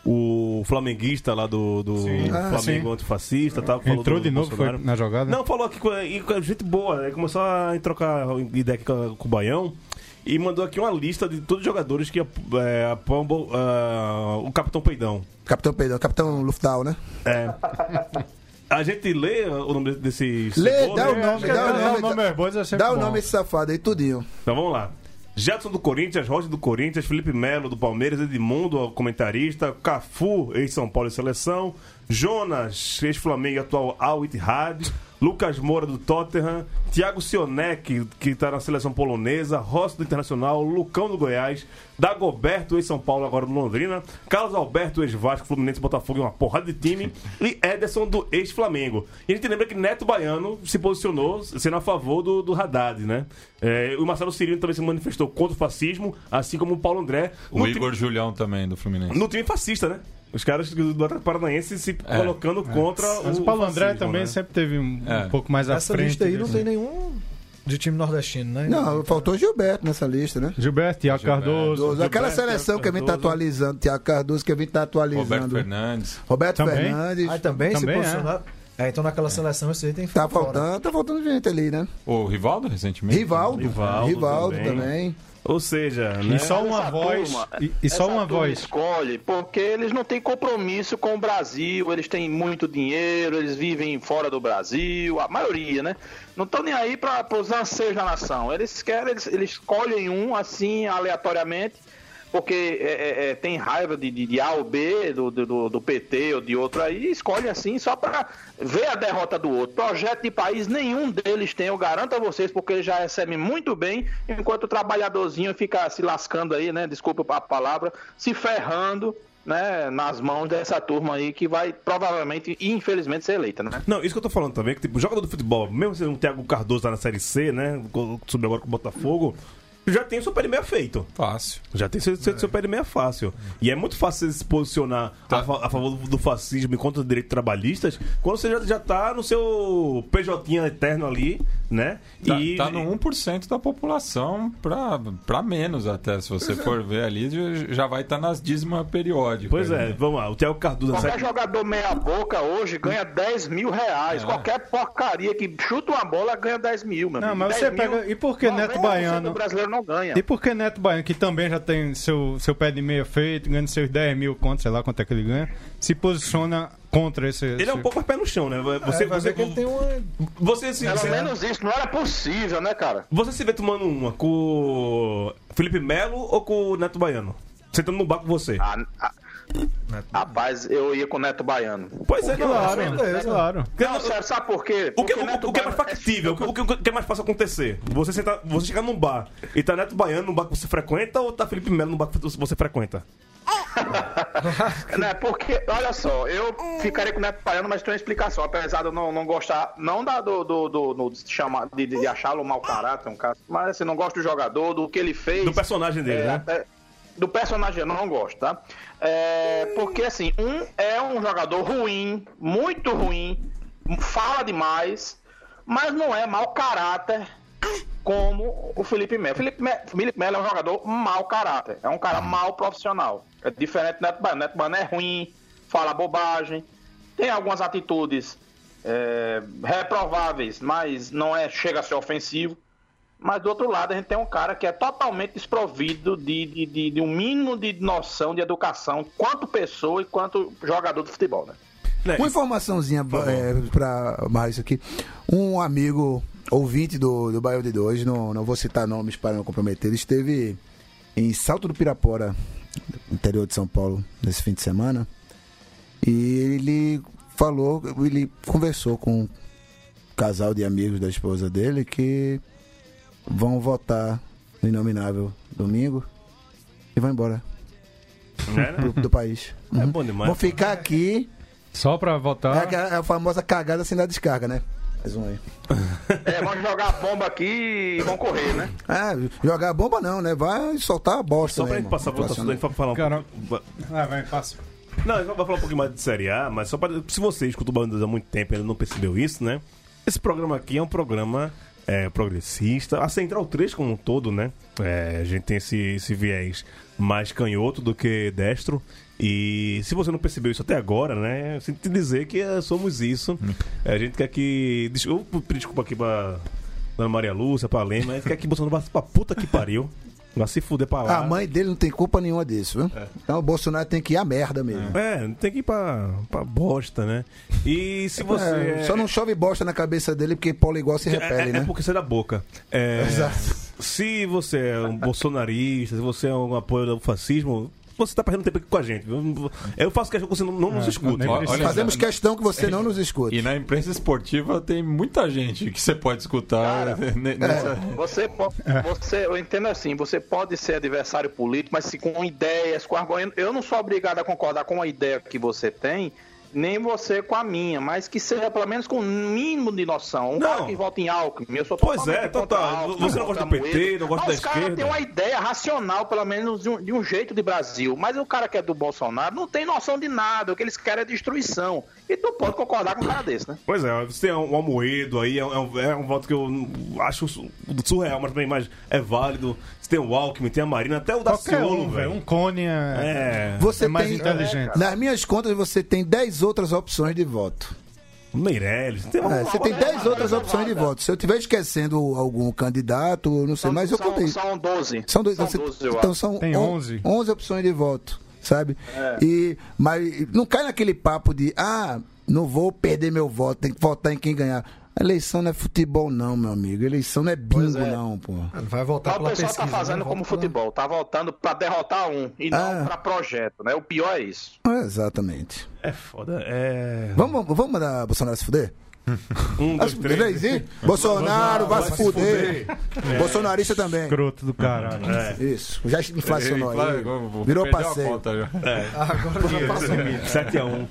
O flamenguista lá do, do Ah, Flamengo sim. antifascista, tal, Entrou do de novo, foi na jogada? Não, falou aqui com, com gente boa, né? começou a trocar ideia aqui com, com o Baião e mandou aqui uma lista de todos os jogadores que é, ah, o Capitão Peidão. Capitão Pedro, Capitão Luftau, né? É. A gente lê o nome desse Lê, cebola, dá o né? nome, Acho que dá o dar nome. o nome aos bois é sempre Dá o nome esse safado aí, tudinho. Então vamos lá. Jadson do Corinthians, Roger do Corinthians, Felipe Melo do Palmeiras, Edmundo, comentarista, Cafu, ex-São Paulo e Seleção, Jonas, ex-Flamengo atual Al Ittihad, Lucas Moura do Tottenham, Thiago Sionek, que está na seleção polonesa, Rossi do Internacional, Lucão do Goiás, Dagoberto, ex-São Paulo, agora do Londrina, Carlos Alberto, ex-Vasco, Fluminense, Botafogo, uma porrada de time, e Ederson do ex-Flamengo. E a gente lembra que Neto Baiano se posicionou sendo a favor do, do Haddad, né? É, o Marcelo Cirino também se manifestou contra o fascismo, assim como o Paulo André. O Igor Julião também, do Fluminense. time, no time fascista, né? Os caras do Atlético Paranaense se É. colocando contra Mas o o Paulo André fascismo, também né? sempre teve um, um É. pouco mais à Essa frente. lista aí não tem nenhum de time nordestino, né? Não, faltou Gilberto nessa lista, né? Gilberto, Tiago Gilberto. Cardoso. Aquela Gilberto, seleção que a gente tá atualizando, Tiago Cardoso, que a gente tá atualizando. Roberto Fernandes. Roberto Também. Fernandes. Aí também, Também, se posicionar. É. então naquela seleção esse aí tem que Tá ficar fora. faltando, tá faltando gente ali, né? O Rivaldo, recentemente. Rivaldo. Rivaldo Rivaldo, também. também. Ou seja, né? E só uma Essa voz. turma- E, e só uma voz. escolhe porque eles não têm compromisso com o Brasil, eles têm muito dinheiro, eles vivem fora do Brasil, a maioria, né? Não estão nem aí para os anseios da nação. Eles querem, eles, eles escolhem um assim aleatoriamente, porque é, é, é, tem raiva de, de, de A ou B, do, do, do PT ou de outro aí, escolhe assim só para ver a derrota do outro. Projeto de país nenhum deles tem, eu garanto a vocês, porque eles já recebem muito bem, enquanto o trabalhadorzinho fica se lascando aí, né? Desculpa a palavra, se ferrando. Né, nas mãos dessa turma aí que vai provavelmente e infelizmente ser eleita, né? Não, isso que eu tô falando também, que tipo, jogador do futebol, mesmo sendo um Thiago Cardoso lá na Série C, né? Subiu agora com o Botafogo, já tem o seu pé de meia feito. Fácil. Já tem seu, seu, seu pé de meia fácil. E é muito fácil você se posicionar Tá. a, fa- a favor do, do fascismo e contra os direitos trabalhistas quando você já, já tá no seu PJ eterno ali, né? Tá, e tá no 1% da população pra, pra menos até. Se você for ver ali, já- vai estar nas dízimas periódicas. Pois é, né? vamos lá, o Thiago Cardoso Qualquer jogador meia boca hoje ganha 10 mil reais. É. Qualquer porcaria que chuta uma bola ganha 10 mil, meu Não, mas 10 você mil, pega- e por que Neto 90% Baiano- do brasileiro não ganha. E por que Neto Baiano, que também já tem seu, seu pé de meia feito, ganha seus 10 mil conto, sei lá quanto é que ele ganha, se posiciona contra esse. Ele é esse- um pouco mais pé no chão, né? Você, É, você, que ele tem uma... você, se, Pelo se- menos isso não era possível, né, cara? você se vê tomando uma com o Felipe Melo ou com o Neto Baiano? Sentando no bar com você. Ah, ah, rapaz, eu ia com o Neto Baiano. Pois é, Claro, é, claro. Não, sério, sabe por quê? O que, Porque o, Neto o que é mais factível? O que, o que- o que é mais fácil acontecer? Você, sentar, você chegar num bar e tá Neto Baiano no bar que você frequenta ou tá Felipe Melo no bar que você frequenta? Né, porque, olha só, eu ficaria com o Neto Baiano, mas tem uma explicação. Apesar de eu não, não gostar, não da, do, do, do, do- de, chamar, de, de achá-lo um mau caráter, um cara, mas assim, não gosto do jogador, do que ele fez. Do personagem dele, É, né? até- do personagem eu não gosto, tá? É, porque assim, um é um jogador ruim, muito ruim, fala demais, mas não é mau caráter como o Felipe Melo. Felipe Melo, Felipe Melo é um jogador mau caráter, é um cara mau profissional. É diferente do Neto Baiano. Neto Baiano é ruim, fala bobagem, tem algumas atitudes é, reprováveis, mas não é chega a ser ofensivo. Mas do outro lado, a gente tem um cara que é totalmente desprovido de, de, de- de um mínimo de noção de educação, quanto pessoa e quanto jogador de futebol, né? Uma informaçãozinha é, pra mais aqui. Um amigo ouvinte do, do Bairro de Dois, não, não vou citar nomes para não comprometer, ele esteve em Salto do Pirapora, interior de São Paulo, nesse fim de semana. E ele falou, ele conversou com um casal de amigos da esposa dele que vão votar no Inominável domingo e vão embora do, do país. É bom demais. Vão ficar aqui Só pra é, votar. a, é a famosa cagada sem dar descarga, né? Mais um aí. É, vão jogar a bomba aqui e vão correr, né? Ah, jogar bomba não, né? Vai soltar a bosta Só pra mesmo. gente passar por votação, a gente vai falar um Cara- pouco- Ah, vai, passa. Não, a gente vai falar um pouquinho mais de Série A, mas só para. Se você escuta o Bandas há muito tempo e ainda não percebeu isso, né? Esse programa aqui é um programa é, progressista. A Central 3 como um todo, né? É, a gente tem esse, esse viés mais canhoto do que destro. E se você não percebeu isso até agora, né? Eu sinto te dizer que é, somos isso. A gente quer que. des- Eu pedir desculpa aqui pra Maria Lúcia, pra Lema, mas quer que Bolsonaro vá pra puta que pariu. Vai se fuder pra lá. A mãe dele não tem culpa nenhuma disso, viu? Então o Bolsonaro tem que ir à merda mesmo. É, tem que ir pra, pra bosta, né? E se você. É, Só não chove bosta na cabeça dele porque polo igual se É, repele, é né? porque sai da boca. É, Exato. Se você é um bolsonarista, se você é um apoio ao fascismo, você tá perdendo tempo aqui com a gente. Eu faço questão que você não, não nos escute. Fazemos questão que você não nos escute. E na imprensa esportiva tem muita gente que você pode escutar. Cara, nessa- Você, po- você, eu entendo assim, você pode ser adversário político, mas se com ideias, com argumentos. Eu não sou obrigado a concordar com a ideia que você tem nem você com a minha, mas que seja pelo menos com um mínimo de noção. Um Não. cara que vota em Alckmin, eu sou Pois é, total. Alckmin, Você não gosta do PT, não gosta Mas da os caras esquerda. têm uma ideia racional, pelo menos de um, de um jeito de Brasil. Mas o cara que é do Bolsonaro não tem noção de nada. O que eles querem é destruição. E tu pode concordar com um cara desse, né? Pois é, você tem um Almoedo aí, é um, é um voto que eu acho su- surreal, mas também mas é válido. Tem o Alckmin, tem a Marina, até o Daciolo, um, velho. Um cone é, É. Você é mais tem, inteligente. Nas minhas contas, você tem 10 outras opções de voto. Meirelles. Tem um... É, você tem 10 outras opções de voto. Se eu estiver esquecendo algum candidato, eu não sei, São, mas eu são, contei. são 12. São dois, São você- 12, eu então acho. são Tem on- 11. 11 opções de voto, sabe? É. E mas não cai naquele papo de ah, não vou perder meu voto, tem que votar em quem ganhar. Eleição não é futebol não, meu amigo. Eleição não é bingo é. não, pô. Vai voltar Mas o pessoal pesquisa. tá fazendo né? como Volta pra- futebol, tá voltando pra derrotar um e não Ah. pra projeto, né? O pior é isso. É, exatamente. É foda. É. Vamos, vamos mandar Bolsonaro se fuder? Um, dois, Três, três. hein? Bolsonaro vai se fuder. Bolsonarista também. Escroto do caralho. Isso. Já inflacionou Claro, aí. vou Virou passeio. Agora já passou. 7x1.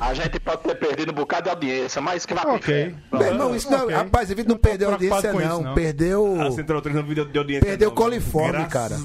A gente pode ter perdido um bocado de audiência, mas que vai pro Ok. inferno. Meu irmão, isso não, Ok. rapaz, a gente não perdeu preocupado audiência, não. isso, não. Perdeu. A Central 3 não vídeo de audiência. Perdeu não. coliforme, Graças- cara.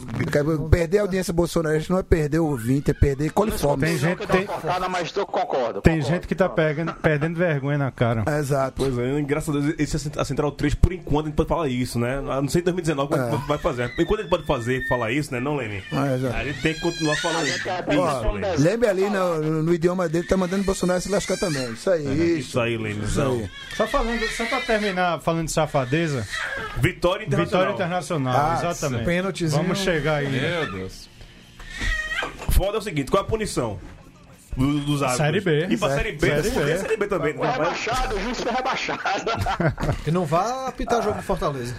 Perder a audiência bolsonarista não é perder o ouvinte, é perder coliforme. Tem gente, que tem, cortada, mas eu concordo. tem concordo. gente que tá pegando, perdendo vergonha na cara. É, Exato. Pois é, graças a Deus, esse é a Cent- a Central 3, por enquanto, a gente pode falar isso, né? A Não sei em 2019 como É. vai fazer. Enquanto a gente pode fazer falar isso, né? Não, Lene? É, exato. A gente tem que continuar falando isso. Isso, Ó, Lene. Lembre ali no, no idioma dele, tá mandando Bolsonaro se lascar também. Isso aí, isso. Isso aí, Isso Lenezão. aí. Só falando, só pra terminar falando de safadeza, Vitória Internacional. Vitória Internacional, Ah, exatamente. pênaltizinho. Vamos chegar aí. Meu Deus. Foda é o seguinte, qual é a punição? Do- dos árbitros? Série B. E pra Série B, Série B. é Série B também. Não, vai- rebaixado, o juiz foi rebaixado. Que não vá apitar jogo do Fortaleza.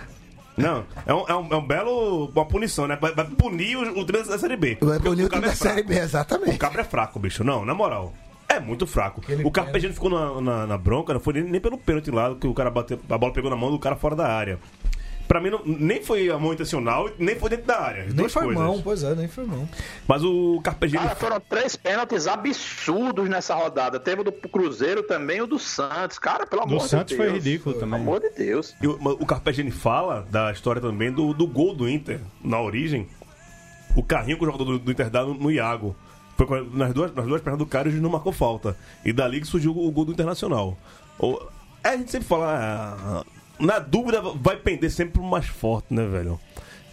Não, é um, é um, é um belo. Uma punição, né? Vai, vai punir o, o time da Série B. Vai punir o cabra time da é. Série B, O exatamente. cabra é fraco, bicho. Não, na moral. É muito fraco. o Carpegiani ficou na, na, na bronca, não foi nem, nem pelo pênalti lá, que o cara bateu, a bola pegou na mão do cara fora da área. Pra mim, não- nem foi a mão intencional, nem foi dentro da área. Nem foi coisas. mão, pois é, nem foi mão. Mas o Carpegiani. Cara, foram três pênaltis absurdos nessa rodada. Teve o do Cruzeiro também e o do Santos. Cara, pelo Do amor de Santos Deus. foi ridículo Pelo também. amor de Deus. E o, o Carpegiani fala da história também do, do gol do Inter, na origem. O carrinho que o jogador do, do Inter dá no, no Iago. Foi nas duas, nas duas pernas do cara e não marcou falta. E dali que surgiu o gol do Internacional. O- é, a gente sempre fala. ah, na dúvida, vai pender sempre pro mais forte, né, velho?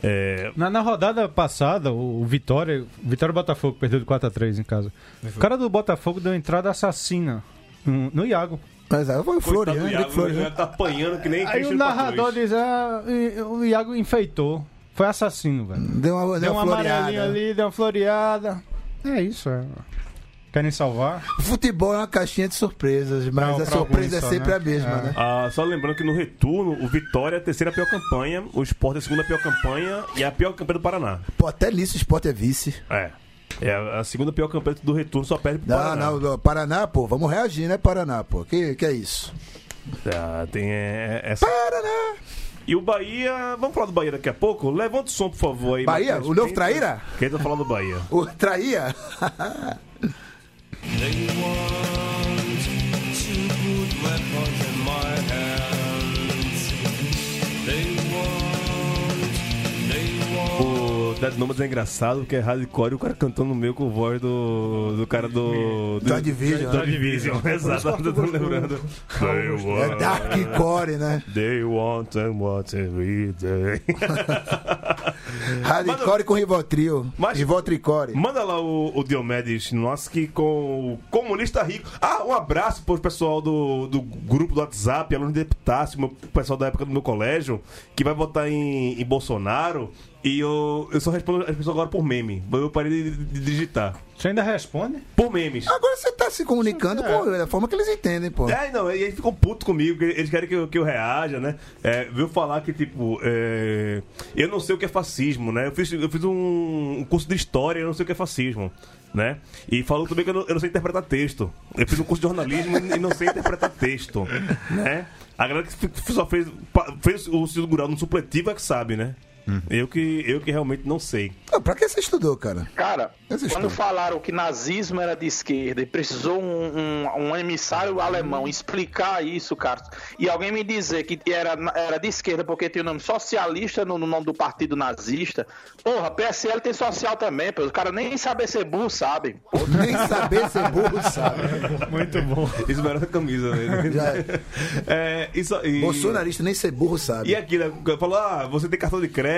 É, Na, na rodada passada, o, o Vitória, o Vitória e Botafogo perdeu de 4x3 em casa. O cara do Botafogo deu entrada assassina no, no Iago. Mas aí foi o Floriano, Iago, Floriano. Iago tá apanhando que nem Aí o narrador diz: ah, o Iago enfeitou. Foi assassino, velho. Deu uma, Deu deu uma amarelinha floreada. ali, deu uma floreada. É isso, é. Querem salvar? Futebol é uma caixinha de surpresas, mas Não, a surpresa é sempre né? a mesma, É. né? Ah, só lembrando que no retorno, o Vitória é a terceira pior campanha, o Sport é a segunda pior campanha e a pior campanha do Paraná. Pô, até nisso o esporte é vice. É. É a segunda pior campanha do retorno, só perde pro Não, Paraná. não, não, Paraná, pô, vamos reagir, né, Paraná, pô? Que, que é isso? Ah, tem é, é- essa. Paraná! E o Bahia, vamos falar do Bahia daqui a pouco? Levanta o som, por favor, aí. Bahia? Matheus O novo traíra? Quem tá falando do Bahia? O traía? They want to put weapons O Dead Nomads é engraçado porque é hardcore e o cara cantando no meio com o voz do, do cara do. do Joy Division, Joy né? Division, exato. Eu tô lembrando. They É Dark Core, né? they want and want every day. Hardcore com Rivotril. Mas- Rivotricore. Manda lá o, o Diomedes Noski com o Comunista Rico. Ah, um abraço pro pessoal do, do grupo do WhatsApp, aluno de deputácio, meu o pessoal da época do meu colégio, que vai votar em, em Bolsonaro. E eu, eu só respondo as pessoas agora por meme. Eu parei de, de digitar. Você ainda responde? Por memes. Agora você tá se comunicando com da forma que eles entendem, pô. É, não, e eles ficam putos comigo, porque eles querem que eu, que eu reaja, né? É, viu falar que, tipo, é, eu não sei o que é fascismo, né? Eu fiz, eu fiz um, curso de história, eu não sei o que é fascismo, né? E falou também que eu não, eu não sei interpretar texto. Eu fiz um curso de jornalismo e não sei interpretar texto, né? A galera que só fez, fez o Ciro Gural no supletivo é que sabe, né? Eu que, eu que realmente não sei. Ah, pra que você estudou, cara? Cara, quando falaram que nazismo era de esquerda e precisou um, um- um emissário alemão explicar isso, cara, e alguém me dizer que era, era de esquerda porque tem o nome socialista no, no nome do partido nazista, porra, PSL tem social também, pô, os caras nem saber ser burro sabem. Nem saber ser burro, sabe? Muito bom. Isso merece a camisa, velho. Já- É, isso aí. Bolsonarista nem ser burro, sabe? E aqui, né? Falou, ah, você tem cartão de crédito,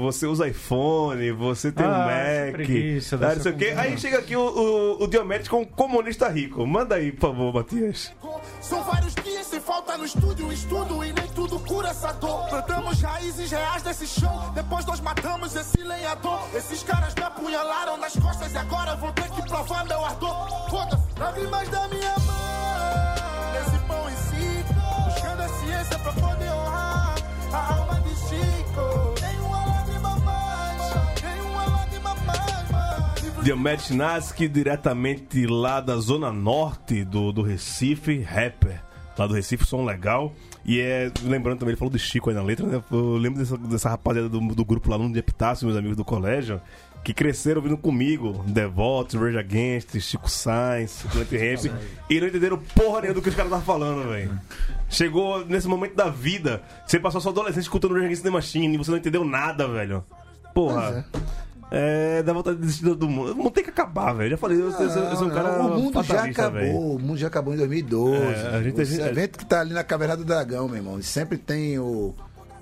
você usa iPhone, você tem um Ah, essa Mac. preguiça dessa não sei o quê. Aí chega aqui o, o, o Diomedes com comunista rico. Manda aí, por favor, Matias. São vários dias sem falta no estúdio, estudo e nem tudo cura essa dor. Plantamos raízes reais desse chão, depois nós matamos esse lenhador. Esses caras me apunhalaram nas costas e agora vão ter que provar meu ardor. Foda-se, lágrimas da minha mãe, esse pão e circo, buscando a ciência pra poder honrar a alma de Chico. Mais. Diomedes Naski, diretamente lá da zona norte do, do Recife, rapper. Lá do Recife, som legal. E é, lembrando também, ele falou de Chico aí na letra, né? Eu lembro dessa, dessa rapaziada do, do grupo lá no de Epitácio, meus amigos do colégio, que cresceram vindo comigo. Devotos, Rage Against, Chico Sainz, Plant Ramp, e não entenderam porra nenhuma do que os caras estavam falando, velho. Chegou nesse momento da vida, você passou sua adolescência escutando Rage Against the Machine e você não entendeu nada, velho. Porra. É, dá vontade de desistir do mundo. O mundo tem que acabar, velho. Já falei, eu, eu, eu, eu sou um cara. o mundo já acabou. velho. O mundo já acabou em 2012. É, a gente- o gente- evento que tá ali na Caverna do Dragão, meu irmão. Sempre tem o.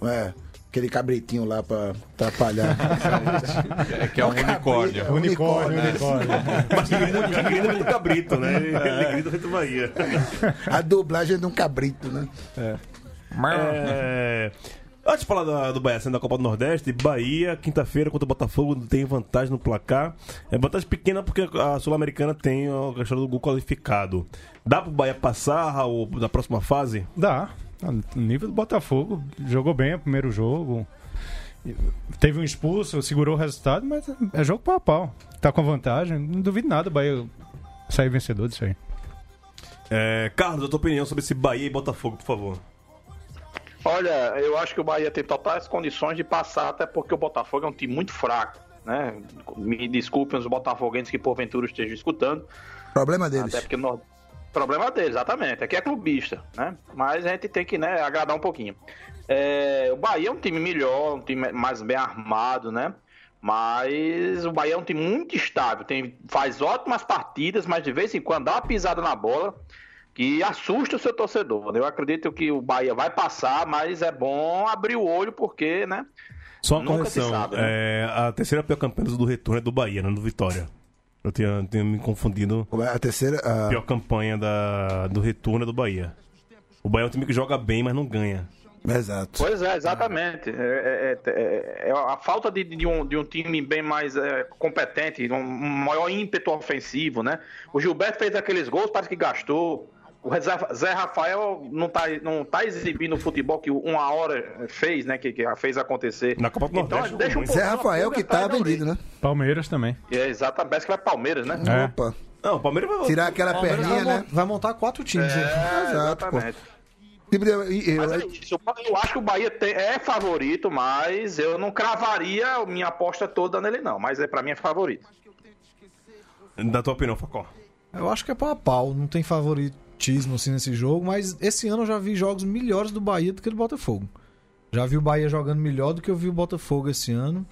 É, aquele cabritinho lá pra atrapalhar. É que é um unicórnio. Unicórnio, né? Mas ele grita, feito cabrito, né? Ele, ele grita feito Bahia. A dublagem de um cabrito, né? É, Antes de falar da- do Bahia sendo da Copa do Nordeste, Bahia, quinta-feira contra o Botafogo, tem vantagem no placar. É vantagem pequena porque a Sul-Americana tem a questão do gol qualificado. Dá pro Bahia passar, Raul, da próxima fase? Dá. No nível do Botafogo, jogou bem o primeiro jogo. Teve um expulso, segurou o resultado, mas é jogo pau a pau. Tá com vantagem, não duvido nada o Bahia sair vencedor disso aí. É, Carlos, a tua opinião sobre esse Bahia e Botafogo, por favor. Olha, eu acho que o Bahia tem totais condições de passar, até porque o Botafogo é um time muito fraco, né? Me desculpem os botafoguenses que porventura estejam escutando, Problema deles. até porque nós... problema deles, exatamente. Aqui é clubista, né? Mas a gente tem que né, agradar um pouquinho. É, o Bahia é um time melhor, um time mais bem armado, né? Mas o Bahia é um time muito estável, tem, faz ótimas partidas, mas de vez em quando dá uma pisada na bola que assusta o seu torcedor. Eu acredito que o Bahia vai passar, mas é bom abrir o olho porque, né? Só uma Nunca correção. sabe, né? é, a terceira pior campanha do retorno é do Bahia, não do Vitória. Eu tinha, tinha me confundido. A terceira. A pior campanha da, do retorno é do Bahia. O Bahia é um time que joga bem, mas não ganha. Exato. Pois é, exatamente. É, é- é- é a falta de, de um, de um time bem mais é, competente, um, um maior ímpeto ofensivo, né? O Gilberto fez aqueles gols, parece que gastou. O Zé, Rafael não tá, não tá exibindo o futebol que o uma hora fez, né? Que, que fez acontecer. Na Copa do Então, Nordeste, deixa um. Zé Rafael que tá da vendido, né? Palmeiras também. É, exatamente. Parece que vai Palmeiras, né? É. Opa. Não, o Palmeiras vai. Tirar aquela Palmeiras perninha, vai, né? vai montar quatro times. né? É, Exato, pô. exatamente. Eu- Mas é isso. Eu acho que o Bahia é favorito, mas eu não cravaria a minha aposta toda nele, não. Mas é para mim é favorito. Da tua opinião, Facó. Eu acho que é pau a pau, não tem favoritismo assim nesse jogo, mas esse ano eu já vi jogos melhores do Bahia do que do Botafogo. Já vi o Bahia jogando melhor do que eu vi o Botafogo esse ano.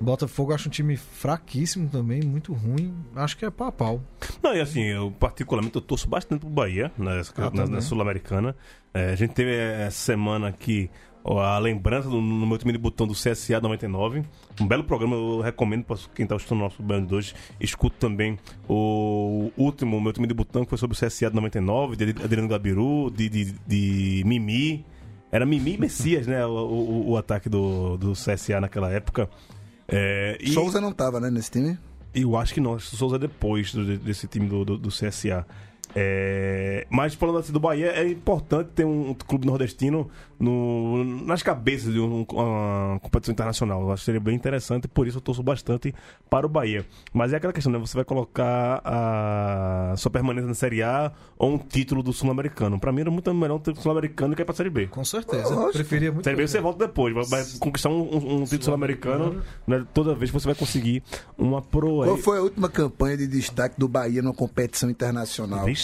O Botafogo acho um time fraquíssimo também, muito ruim. Acho que é pau a pau. Não, e assim, eu particularmente eu torço bastante pro Bahia nessa, Ah, na, na Sul-Americana. É, a gente teve essa semana aqui a lembrança do, no meu time de botão do CSA 99. Um belo programa, eu recomendo para quem tá assistindo o nosso Band de hoje. Escuto também o último, meu time de botão, que foi sobre o CSA de 99, de Adriano Gabiru, de, de, de Mimi. Era Mimi e Messias, né? O, o, o ataque do, do CSA naquela época. É, e- Souza não tava, né, nesse time? eu acho que não, acho que o Souza é depois do- desse time do, do, do CSA. É, mas falando assim do Bahia, é importante ter um clube nordestino no, nas cabeças de um- uma competição internacional. Eu acho que seria bem interessante, por isso eu torço bastante para o Bahia. Mas é aquela questão, né? Você vai colocar a sua permanência na Série A ou um título do Sul-Americano. Pra mim era muito melhor um título sul-americano que ir pra Série B. Com certeza. Lógico. Preferia muito. Série B você volta depois, vai, vai conquistar um, um- título sul-americano. Né? Toda vez você vai conseguir uma pro. Qual foi a última campanha de destaque do Bahia numa competição internacional? Vixe.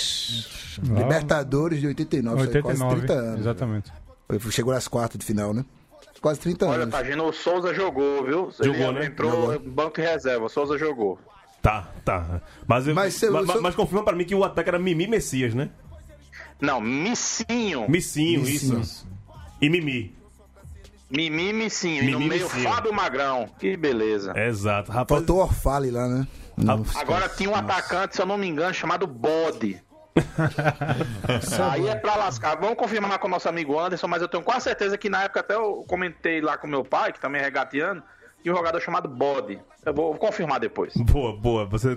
Libertadores de 89, isso aí, quase 89, 30 anos. exatamente. Foi- Chegou nas quartas de final, né? Quase 30 Olha, anos. Tagino, o Souza jogou, viu? Jogou, Ele né? entrou Jogou. banco e reserva, o Souza jogou. Tá, tá. Mas, eu- Mas se- ma- ma- se- mas confirma pra mim que o ataque era Mimi Messias, né? Não, Missinho. Missinho, Missinho. isso. E Mimi. Mimi Missinho. e no Mimi meio, Missinho. Fábio Magrão. Que beleza. Exato. Rapaz, Faltou o Orfale lá, né? Não, Agora tinha um atacante, se eu não me engano, chamado Bode. Aí é pra lascar. Vamos confirmar com o nosso amigo Anderson, mas eu tenho quase certeza que na época até eu comentei lá com meu pai, que também é regateando, tinha um jogador chamado Bode. Eu vou confirmar depois. Boa, boa. Você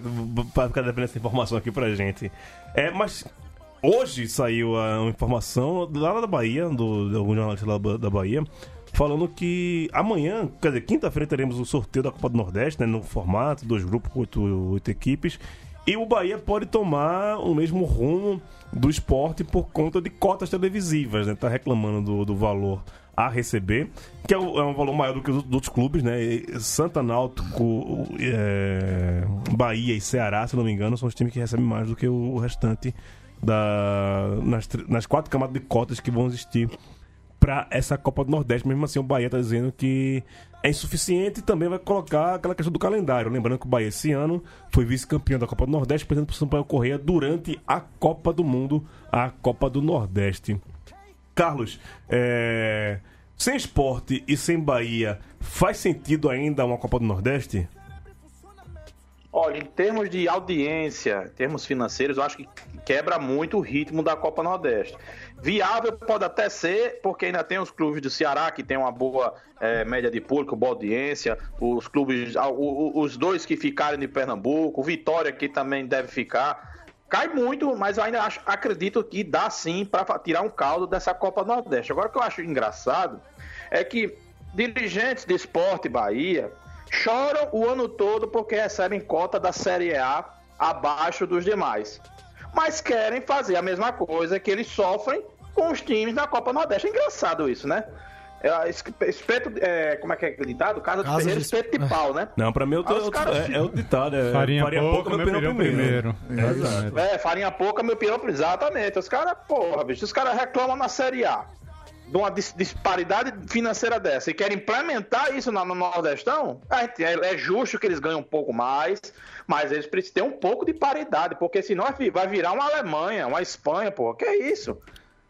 vai ficar devendo essa informação aqui pra gente. É, mas hoje saiu a informação lá da Bahia, do, de algum jornalista lá da Bahia, falando que amanhã, quer dizer, quinta-feira, teremos o sorteio da Copa do Nordeste, né, no formato, dois grupos, oito, oito equipes. E o Bahia pode tomar o mesmo rumo do esporte por conta de cotas televisivas, né? Tá reclamando do, do valor a receber, que é, um é um valor maior do que os outros clubes, né? Santa Náutico, é, Bahia e Ceará, se não me engano, são os times que recebem mais do que o restante da, nas, nas quatro camadas de cotas que vão existir para essa Copa do Nordeste. Mesmo assim, o Bahia está dizendo que é insuficiente e também vai colocar aquela questão do calendário. Lembrando que o Bahia esse ano foi vice-campeão da Copa do Nordeste, perdendo para o Sampaio Correia durante a Copa do Mundo, a Copa do Nordeste. Carlos, é, sem esporte e sem Bahia, faz sentido ainda uma Copa do Nordeste? Olha, em termos de audiência, em termos financeiros, eu acho que quebra muito o ritmo da Copa Nordeste. Viável pode até ser, porque ainda tem os clubes do Ceará que tem uma boa eh, média de público, boa audiência, os clubes, os dois que ficarem de Pernambuco, Vitória que também deve ficar. Cai muito, mas eu ainda acho- acredito que dá sim para tirar um caldo dessa Copa Nordeste. Agora o que eu acho engraçado é que dirigentes de esporte Bahia choram o ano todo porque recebem cota da Série A abaixo dos demais. Mas querem fazer a mesma coisa que eles sofrem com os times da Copa Nordeste. É engraçado isso, né? É, es- espeto, é, como é que é aquele ditado? Casa de Casa Ferreira, de- espeto de pau, né? Não, para mim eu tô- caras é, é o ditado. É, Farinha, pouca, meu pirão primeiro. Exato. É, farinha pouca, meu pirão, exatamente. Os caras, porra, bicho, os caras reclamam na Série A de uma dis- disparidade financeira dessa e querem implementar isso no Nordestão, é, é- justo que eles ganhem um pouco mais, mas eles precisam ter um pouco de paridade, porque senão vai vi- vai virar uma Alemanha, uma Espanha, porra, que é isso?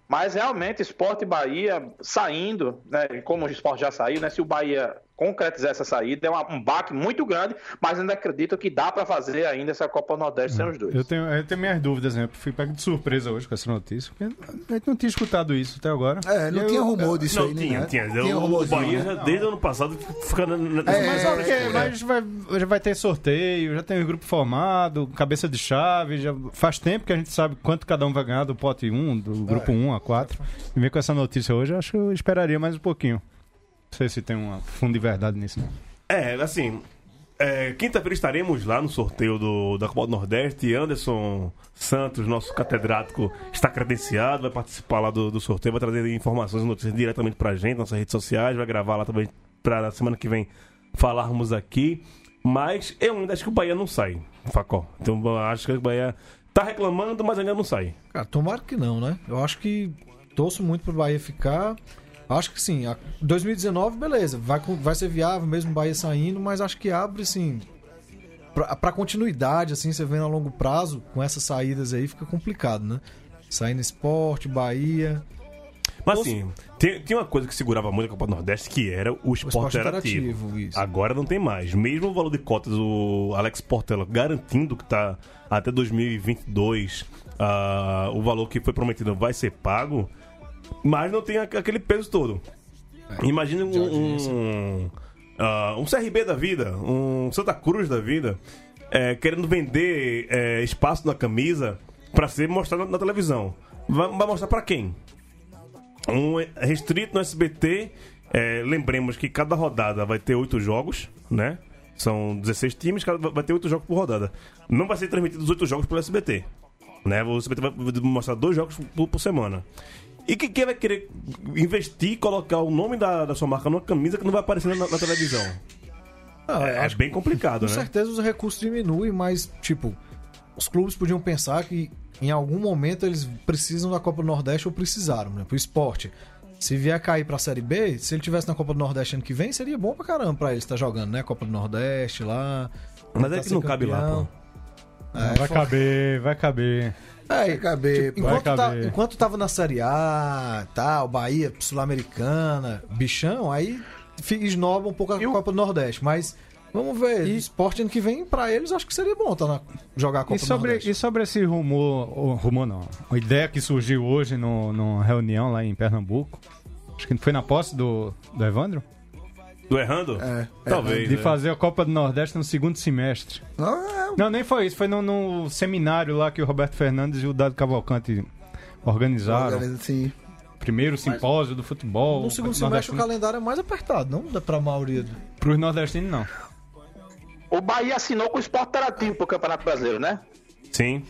Mas realmente, Esporte Bahia saindo, né? Como o esporte já saiu, né? Se o Bahia concretizar essa saída, é um baque muito grande, mas ainda acredito que dá pra fazer ainda essa Copa Nordeste sem os dois. Eu tenho, eu tenho minhas dúvidas, né? Eu fui pego de surpresa hoje com essa notícia, porque a gente não tinha escutado isso até agora. É, não E tinha eu- rumor disso Não, aí, tinha, né? tinha. Tinha o, Bahia né? já desde o ano passado fica na, na, É, Mas, é, é. mas vai, já vai ter sorteio, já tem o grupo formado, cabeça de chave, já faz tempo que a gente sabe quanto cada um vai ganhar do pote 1, do grupo 1 a 4. E ver com essa notícia hoje, eu acho que eu esperaria mais um pouquinho. Não sei se tem um fundo de verdade nisso. Não. É, assim. é, Quinta-feira estaremos lá no sorteio do, da Copa do Nordeste. Anderson Santos, nosso catedrático, está credenciado, vai participar lá do, do sorteio, vai trazer informações e notícias diretamente pra gente, nossas redes sociais, vai gravar lá também pra na semana que vem falarmos aqui. Mas eu ainda acho que o Bahia não sai, Facó. Então eu acho que o Bahia tá reclamando, mas ainda não sai. Cara, tomara que não, né? Eu acho que torço muito pro Bahia ficar. Acho que sim. a- 2019, beleza. Vai, vai ser viável mesmo o Bahia saindo, mas acho que abre. Pra, pra continuidade, assim, você vendo a longo prazo, com essas saídas aí, fica complicado, né? Saindo esporte, Bahia. Mas assim, tem- tinha uma coisa que segurava muito a Copa do Nordeste, que era o esporte, esporte interativo. Agora não tem mais. Mesmo o valor de cotas, o Alex Portela garantindo que tá até 2022 ah, o valor que foi prometido vai ser pago, mas não tem aquele peso todo. Imagina um, um, ah, um CRB da vida, um Santa Cruz da vida, é, querendo vender é, espaço na camisa pra ser mostrado na, na televisão. Vai, vai mostrar pra quem? Um é restrito no SBT. é, lembremos que cada rodada vai ter oito jogos, né? São 16 times, cada vai ter oito jogos por rodada. Não vai ser transmitido os oito jogos pelo SBT. Né? O SBT vai mostrar dois jogos por, por semana. E que- quem vai querer investir e colocar o nome da, da sua marca numa camisa que não vai aparecer na, na televisão? Ah, É, acho bem complicado, Com né? certeza os recursos diminuem, mas, tipo, os clubes podiam pensar que em algum momento eles precisam da Copa do Nordeste ou precisaram, né? Pro esporte. Se vier cair pra Série B, se ele tivesse na Copa do Nordeste ano que vem, seria bom pra caramba pra ele estar jogando, né? Copa do Nordeste lá. Mas é tá que não ser cabe lá, campeão. pô. É, vai foi- caber, vai caber. É, caber, tipo, enquanto, Vai tá- enquanto tava na Série A, tal, Bahia, Sul-Americana, bichão, aí esnoba um pouco a Copa do Nordeste. Mas vamos ver, esporte ano que vem, pra eles, acho que seria bom tá na- jogar a Copa E do sobre, Nordeste. e sobre esse rumor, rumor não, a ideia que surgiu hoje no, numa reunião lá em Pernambuco, acho que foi na posse do, do Evandro, Do errando? É, Talvez. de né? fazer a Copa do Nordeste no segundo semestre. Não, é, Não, nem foi isso, foi no, no seminário lá que o Roberto Fernandes e o Dado Cavalcante organizaram. assim, Primeiro simpósio do futebol. No segundo semestre o calendário é mais apertado, não? Dá pra maioria. do- Pros nordestinos, não. O Bahia assinou com o Esporte Interativo pro Campeonato Brasileiro, né? Sim.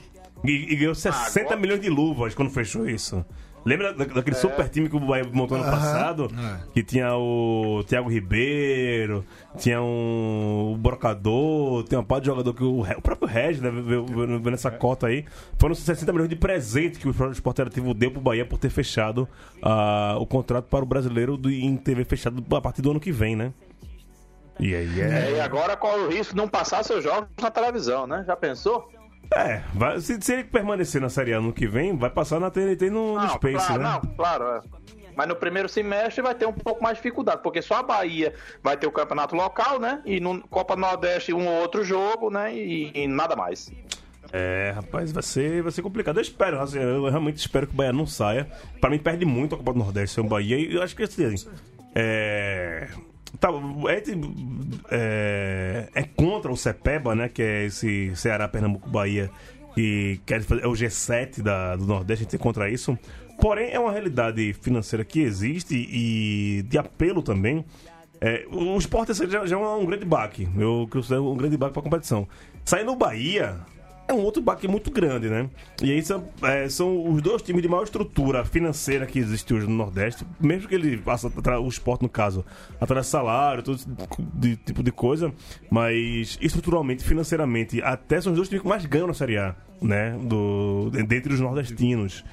E, e ganhou 60 agora- milhões de luvas quando fechou isso. Lembra da- daquele super time que o Bahia montou ano Aham. passado? Que tinha o Thiago Ribeiro, tinha um o Brocador, tem uma parte de jogador que o, o próprio Regis, né, veio, veio- veio nessa cota aí. Foram 60 milhões de presente que o Esporte Interativo deu pro Bahia por ter fechado ah, o contrato para o brasileiro do, em TV fechado a partir do ano que vem, né? E aí é. É, e agora corre o risco de não passar seus jogos na televisão, né? Já pensou? É, vai- se, se ele permanecer na Série A no que vem, vai passar na TNT no, no Não, Space, claro, né? não, claro, é. Mas no primeiro semestre vai ter um pouco mais de dificuldade, porque só a Bahia vai ter o campeonato local, né? E no Copa Nordeste um ou outro jogo, né? E, e nada mais. É, rapaz, vai ser, vai ser complicado. Eu espero, assim, eu realmente espero que o Bahia não saia. Pra mim, perde muito a Copa do Nordeste ser um Bahia. E eu acho que assim. É. Tá, é, é, é contra o CEPEBA, né? Que é esse Ceará, Pernambuco, Bahia. Que quer fazer, é o G7 da, do Nordeste, a gente é contra isso. Porém, é uma realidade financeira que existe e de apelo também. É, o esporte já, já é um grande baque. Eu considero um grande baque para competição. Sair no Bahia é um outro baque muito grande, né? E aí são, é, são os dois times de maior estrutura financeira que existe hoje no Nordeste. Mesmo que ele faça o esporte, no caso, atrás de salário, todo de, tipo de coisa. Mas estruturalmente, financeiramente, até são os dois times que mais ganham na Série A, né? Do, dentre os nordestinos.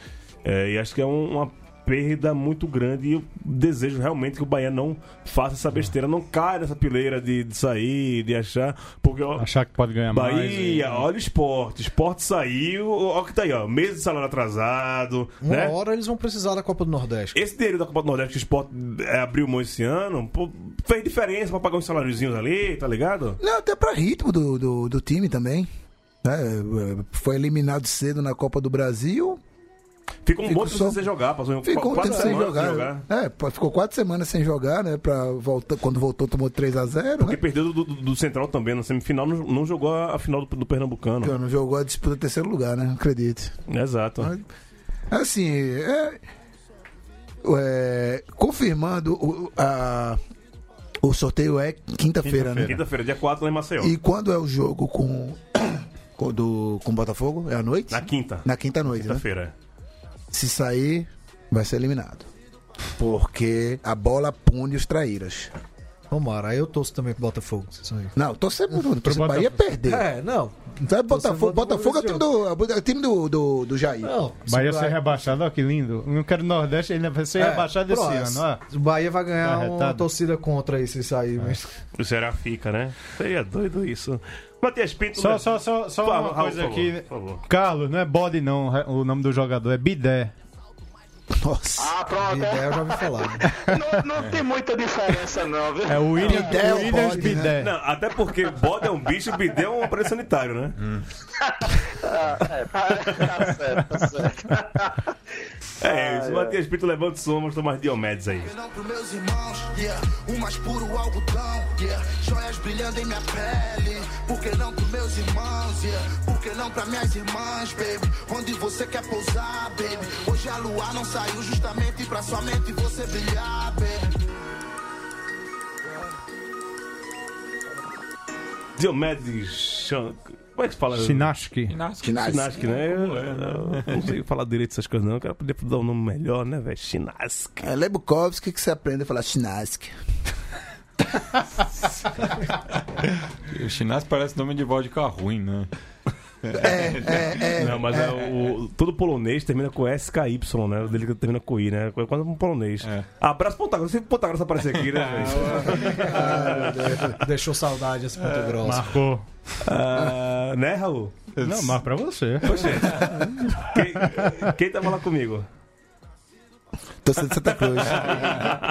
É, e acho que é um- uma perda muito grande e eu desejo realmente que o Bahia não faça essa besteira, não caia nessa pileira de, de sair, de achar. Porque ó, Achar que pode ganhar mais. Bahia, e- olha o esporte. Esporte saiu, olha o que tá aí, ó. Mês de salário atrasado, Uma né? hora eles vão precisar da Copa do Nordeste. Esse dinheiro da Copa do Nordeste que o esporte é, abriu mão esse ano, pô, fez diferença pra pagar uns saláriozinhos ali, tá ligado? Não, até pra ritmo do, do, do time também. né? Foi eliminado cedo na Copa do Brasil. Um Ficou bom tempo só- sem jogar, passou Ficou um quatro tempo sem semanas jogar. É, ficou quatro semanas sem jogar, né? Pra voltar, quando voltou, tomou 3x0. Porque Né? perdeu do, do- do Central também na semifinal, não, não jogou a, a final do, do Pernambucano. Não jogou a disputa do terceiro lugar, né? Acredite. Exato. Assim, é, é, confirmando, o, a- o sorteio é quinta-feira, né? Quinta-feira, dia 4 lá em Maceió. E quando é o jogo com, com, do, com o Botafogo? É à noite? Na quinta. Na quinta-noite, né? Quinta-feira. Se sair, vai ser eliminado. Porque a bola pune os traíras. Tomara, aí eu torço também pro Botafogo. Aí. Não, tô sempre pro Botafogo. Bahia perder. É, não. Sabe, Botafogo, Botafogo Botafogo é o time do, é o time do, do, do Jair. Não. Bahia se ser rebaixado, ó que lindo. Eu não quero Nordeste, ele vai ser É, rebaixado esse ano, ó. O Bahia vai ganhar Tá uma torcida contra isso, isso aí. Mas... O Ceará fica, né? Seria doido isso. Matias Pinto. Só, né? só, só, só uma favor, Raul, coisa por aqui. favor, por favor. Carlos, não é bode não, o nome do jogador, é Bidé. Nossa. Ah, pronto. Ideia eu já ouvi falar. né? Não, não tem muita diferença, não, viu? É o William, Bidé é o Williams bode, né? Bidé. Não, até porque bode é um bicho e bidê é um aparelho sanitário, né? É, tá, tá certo, tá certo. É isso, Matias Pinto levanta o som, vamos tomar Diomedes aí. Porque não pros meus irmãos, yeah. O mais puro algodão, yeah. Joias brilhando em minha pele. Porque não pros meus irmãos, yeah. Não pra minhas irmãs, baby. Onde você quer pousar, baby. Hoje a lua não saiu justamente pra sua mente você brilhar, baby. Diomedes Chan... Como é que se fala? Sinaski. Chinaski, né? Eu, eu não sei falar direito essas coisas, não. Eu quero poder dar um nome melhor, né, velho? Chinaski. É Lebukovski que você aprende a falar Chinaski. O chinês parece nome de vodka ruim, né? É, é, é. Não, mas é, o, todo polonês termina com SKY, né? O dele que termina com I, né? Quando um polonês. É. Abraço Pontágoras. Sempre Pontágoras aparecer aqui, né, velho? Ah, Deixou saudade esse ponto grosso. Marcou. Ah, né, Raul? Não, mas pra você. Quem, quem tava lá comigo? Torcida de Santa Cruz.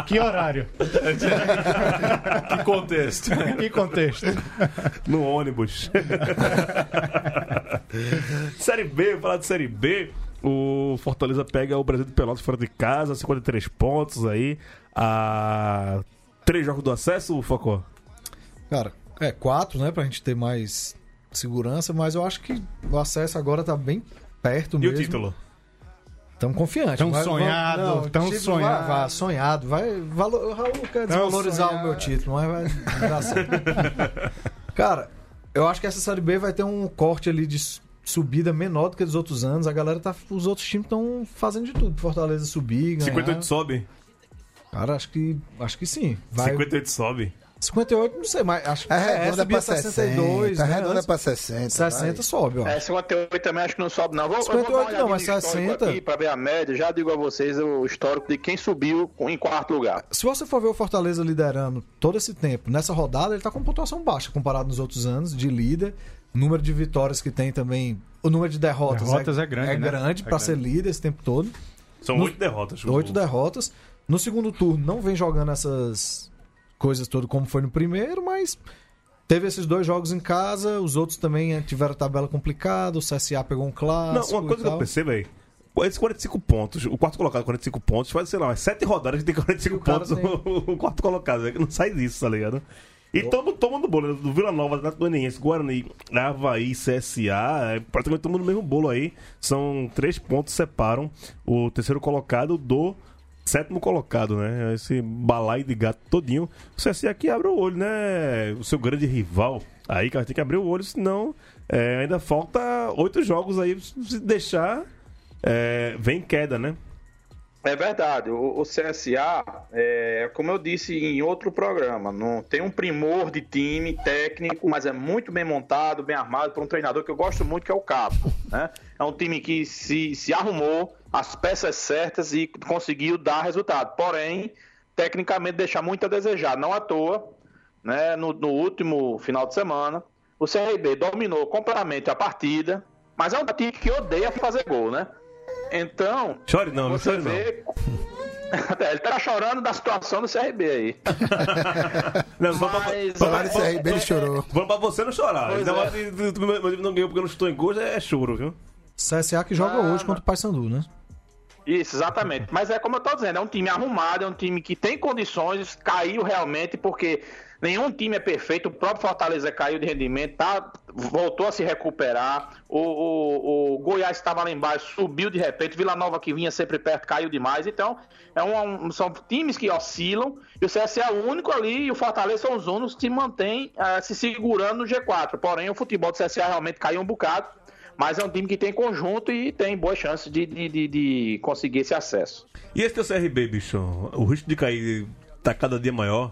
Que horário? Que contexto? Que contexto? No ônibus. série B, vou falar de Série B. O Fortaleza pega o Brasil de Pelotas fora de casa, 53 pontos aí. A três jogos do acesso, Focó? Cara, é quatro, né? Pra gente ter mais segurança, mas eu acho que o acesso agora tá bem perto E mesmo. o título? Tão confiante. Tão Vai- sonhado, vai- não, tão o título sonhado. Vai, vai, sonhado. Vai, valo, o Raul quer desvalorizar o sonhado. meu título, mas vai dar certo. Cara, eu acho que essa Série B vai ter um corte ali de subida menor do que dos outros anos. A galera tá. Os outros times estão fazendo de tudo. Fortaleza subir, ganhar. 58 sobe. Cara, acho que. Acho que sim. Vai, 58 sobe. 58, não sei, mas acho que Arredonda subir pra a 62. 62, né? Arredonda Antes- pra 60. 60 vai. sobe, ó. É, 58 também acho que não sobe, não. Vou, eu vou 58 dar uma olhadinha não, mas no histórico 60. Aqui pra ver a média, já digo a vocês o histórico de quem subiu em quarto lugar. Se você for ver o Fortaleza liderando todo esse tempo, nessa rodada ele tá com pontuação baixa comparado nos outros anos de líder. O número de vitórias que tem também. O número de derrotas, Derrotas é grande, É né? grande É pra ser grande. líder esse tempo todo. São oito derrotas. Oito derrotas. No segundo turno não vem jogando essas coisas todas como foi no primeiro, mas teve esses dois jogos em casa. Os outros também eh, tiveram tabela complicada. O CSA pegou um Não, clássico. uma coisa e que eu percebo aí. Esses 45 pontos, o quarto colocado 45 pontos, faz, sei lá, umas 7 rodadas que tem 45 O pontos tem- o quarto colocado. é que Não sai disso, tá ligado? E todo tomando do bolo, né? do Vila Nova, Atlético Goianiense, Guarani, Havaí, CSA, é praticamente todo mundo no mesmo bolo aí. São três pontos separam o terceiro colocado do sétimo colocado, né? Esse balaio de gato todinho. O CSA aqui abre o olho, né? O seu grande rival. Aí, cara, tem que abrir o olho, senão é, ainda falta oito jogos aí. Se deixar, é, vem queda, né? É verdade, o, o CSA, é, como eu disse em outro programa, não tem um primor de time técnico, mas é muito bem montado, bem armado por um treinador que eu gosto muito, que é o Capo. Né? É um time que se, se arrumou as peças certas e conseguiu dar resultado. Porém, tecnicamente deixa muito a desejar. Não à toa, né, no, no último final de semana, o CRB dominou completamente a partida, mas é um time que odeia fazer gol, né? Então, Chore não, não você chore não. vê. Ele tá chorando da situação do CRB aí. Não, vamos pra- Mas- Falar de CRB, ele chorou. Vamos pra você não chorar. Pois negócio é. não ganhou porque eu não estou em gols é, é choro, viu? CSA que joga Ah, hoje contra o Paysandu, né? Isso, exatamente. Mas é como eu tô dizendo, é um time arrumado, é um time que tem condições, caiu realmente, porque nenhum time é perfeito, o próprio Fortaleza caiu de rendimento, tá, voltou a se recuperar, o, o- o Goiás estava lá embaixo, subiu de repente, Vila Nova que vinha sempre perto, caiu demais, então é um- são times que oscilam, e o CSA é o único ali, e o Fortaleza são os únicos que se mantém ah, se segurando no G4, porém o futebol do CSA realmente caiu um bocado, mas é um time que tem conjunto e tem boas chances de, de, de- de conseguir esse acesso. E esse teu CRB, bicho? O risco de cair tá cada dia maior.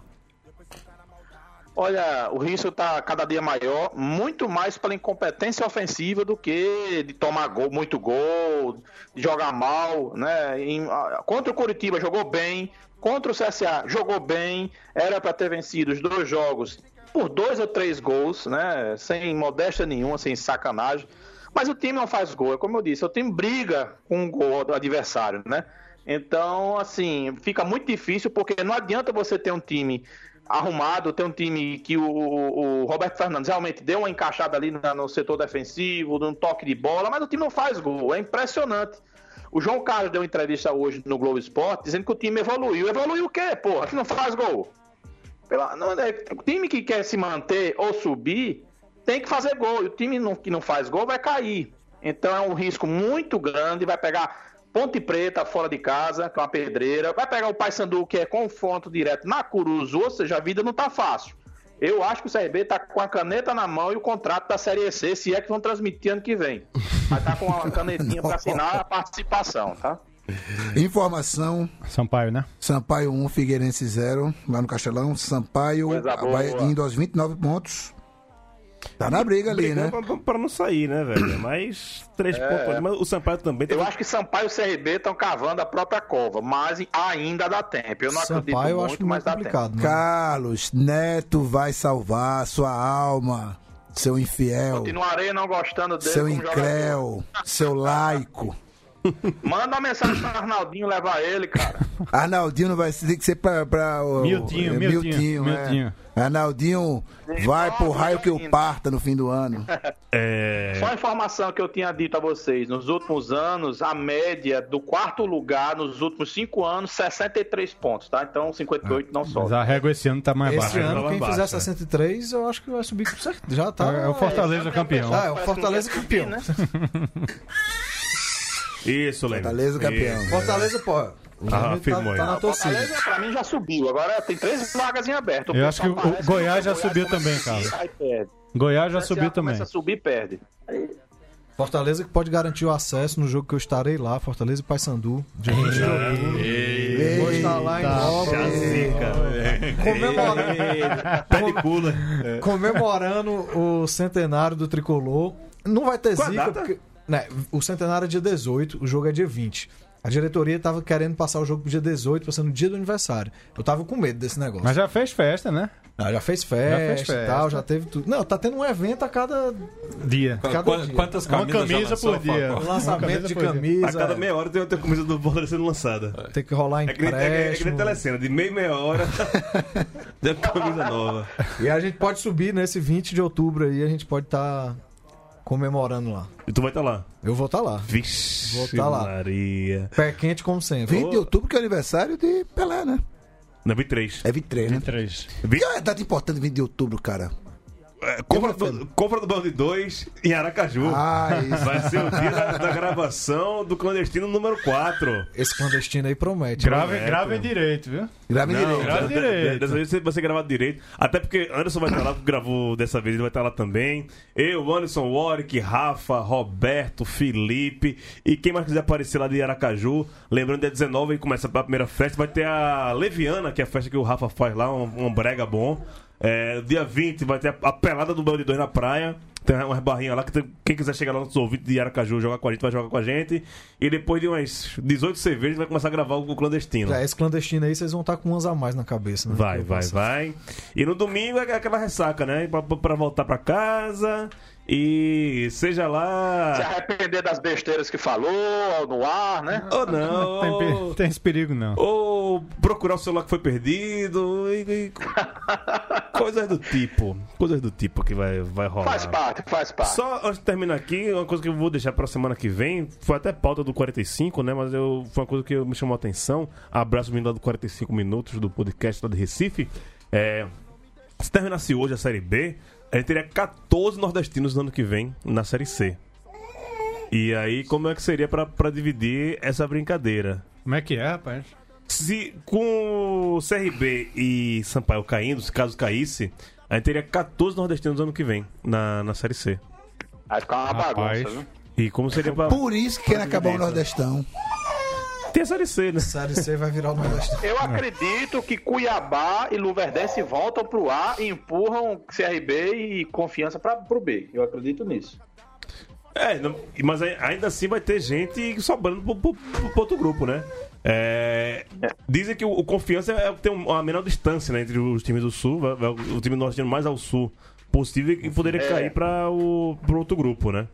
Olha, o risco está cada dia maior, muito mais pela incompetência ofensiva do que de tomar gol, muito gol, de jogar mal, né? Em- contra o Curitiba jogou bem, contra o CSA jogou bem, era para ter vencido os dois jogos por dois ou três gols, né? Sem modéstia nenhuma, sem sacanagem. Mas o time não faz gol, é como eu disse, o time briga com o gol do adversário, né? Então, assim, fica muito difícil porque não adianta você ter um time arrumado, ter um time que o, o- Roberto Fernandes realmente deu uma encaixada ali na- no setor defensivo, num toque de bola, mas o time não faz gol, é impressionante. O João Carlos deu uma entrevista hoje no Globo Esporte dizendo que o time evoluiu. Evoluiu o quê, porra? Que não faz gol. Pela, não, é, o time que quer se manter ou subir tem que fazer gol. E o time não- que não faz gol vai cair. Então é um risco muito grande. Vai pegar Ponte Preta fora de casa, que é uma pedreira. Vai pegar o Paysandu, que é confronto direto na Curuzu. Ou seja, a vida não tá fácil. Eu acho que o CRB tá com a caneta na mão e o contrato da Série C, se é que vão transmitir ano que vem. Vai tá com uma canetinha para assinar a participação, tá? Informação: Sampaio, né? Sampaio 1, Figueirense 0, lá no Castelão. Sampaio vai indo aos 29 pontos. Tá na briga ali, né? Pra, pra não sair, né, velho? Mas três pontos. ali. Mas o Sampaio também Eu tá acho que Sampaio e CRB estão cavando a própria cova, mas ainda dá tempo. Eu não acredito Sampaio eu muito, acho mas muito dá tempo. complicado. né? Carlos, Neto vai salvar sua alma, seu infiel, Continuarei não gostando dele seu incréu, seu laico. Manda uma mensagem pro Arnaldinho levar ele, cara. Arnaldinho não vai tem que ser pra. pra o- Miltinho, é, Miltinho, é. Miltinho. Arnaldinho vai pro raio que o parta no fim do ano. É. Só a informação que eu tinha dito a vocês, nos últimos anos, a média do quarto lugar, nos últimos cinco anos, 63 pontos, tá? Então 58 não Mas sobe. a régua esse ano tá mais Esse baixa. ano, lá quem embaixo, fizer é. 63, eu acho que vai subir com certeza. Já tá. É o Fortaleza campeão. Ah, é o Fortaleza campeão. Né? Isso, Lênin. Fortaleza campeão. Isso. Fortaleza, pô. O Ah, afirmou aí. tá, tá na torcida. Fortaleza, pra mim, já subiu. Agora tem três vagas em aberto. Eu acho que o- Goiás já subiu também, a subir, Carlos. aí perde. Goiás já subiu também. Começa a subir perde. Fortaleza que pode garantir o acesso no jogo que eu estarei lá, Fortaleza e Paysandu. Dia 20 de. Vou estar lá em Nova. Zica. Comemorando, comemorando o centenário do tricolor. Não vai ter Qual zica, porque. Né, o centenário é dia 18, o jogo é dia 20. A diretoria tava querendo passar o jogo pro dia 18, pra ser no dia do aniversário. Eu tava com medo desse negócio. Mas já fez festa, né? Ah, já fez festa, fez e festa. tal, já teve tudo. Não, tá tendo um evento a cada Dia. Cada Qu- dia. Quantas Uma camisas já camisa por dia. Fafá? lançamento camisa de camisa. A cada é. meia hora tem outra camisa do Fortaleza sendo lançada. Tem que rolar É nem, é, que- é nem telecena, de meia meia hora tem uma camisa nova. E a gente pode subir nesse 20 de outubro aí, a gente pode estar comemorando lá. E tu vai estar lá. Eu vou estar lá. Vixe, Vou tá lá. Maria. Pé quente como sempre. 20 de outubro que é o aniversário de Pelé, né? Não, 23. É 23, né? Três. Que é a data importante 20 de outubro, cara? É, compra, do, compra do Bando de 2 em Aracaju. Ah, isso. Vai ser o dia da, da gravação do clandestino número 4. Esse clandestino aí promete. Grave, grave direito, viu? Grave Não, direito. grava de- direito. de- Dessa vez vai ser gravado direito. Até porque Anderson vai estar lá, gravou dessa vez, ele vai estar lá também. Eu, Anderson, Warwick, Rafa, Roberto, Felipe. E quem mais quiser aparecer lá de Aracaju, lembrando, dia 19 aí começa a primeira festa. Vai ter a Leviana, que é a festa que o Rafa faz lá, um, um brega bom. É, dia 20 vai ter a, a pelada do Belo de Dois na praia. Tem umas barrinhas lá que tem- quem quiser chegar lá nos ouvintes de Aracaju jogar com a gente, vai jogar com a gente. E depois de umas 18 cervejas, vai começar a gravar o clandestino. Já esse clandestino aí, vocês vão estar com umas a mais na cabeça, né? Vai, vai, vai. E no domingo é aquela ressaca, né? Pra, pra voltar pra casa e seja Se lá. arrepender das besteiras que falou no ar, né? Ou não. Tem, tem esse perigo, não. Ou procurar o celular que foi perdido. E, e- coisas do tipo. Coisas do tipo que vai, vai rolar. Faz parte, faz parte. Só antes de terminar aqui, uma coisa que eu vou deixar pra semana que vem, foi até pauta do 45, né? Mas eu, foi uma coisa que me chamou a atenção. Abraço vindo lá do 45 Minutos do podcast lá de Recife. É, se terminasse hoje a Série B, a gente teria 14 nordestinos no ano que vem na Série C. E aí, como é que seria pra, pra dividir essa brincadeira? Como é que é, rapaz? Se com o CRB e Sampaio caindo, se caso caísse, a gente teria 14 nordestinos no ano que vem na, na Série C. Vai ficar uma Rapaz. bagunça, viu? E como seria pra. Por isso que querem acabar o Nordestão. Tem a Série C, né? Série C vai virar o Nordeste. Eu acredito que Cuiabá e Luverdense voltam pro A e empurram CRB e confiança para pro B. Eu acredito nisso. É, não- mas ai- ainda assim vai ter gente sobrando pro- pro- pro outro grupo, né? É, dizem que o, o Confiança é tem um- uma menor distância né, entre os times do Sul, vai- vai- o time nordestino mais ao Sul possível e poderia É. cair para o pro outro grupo, né?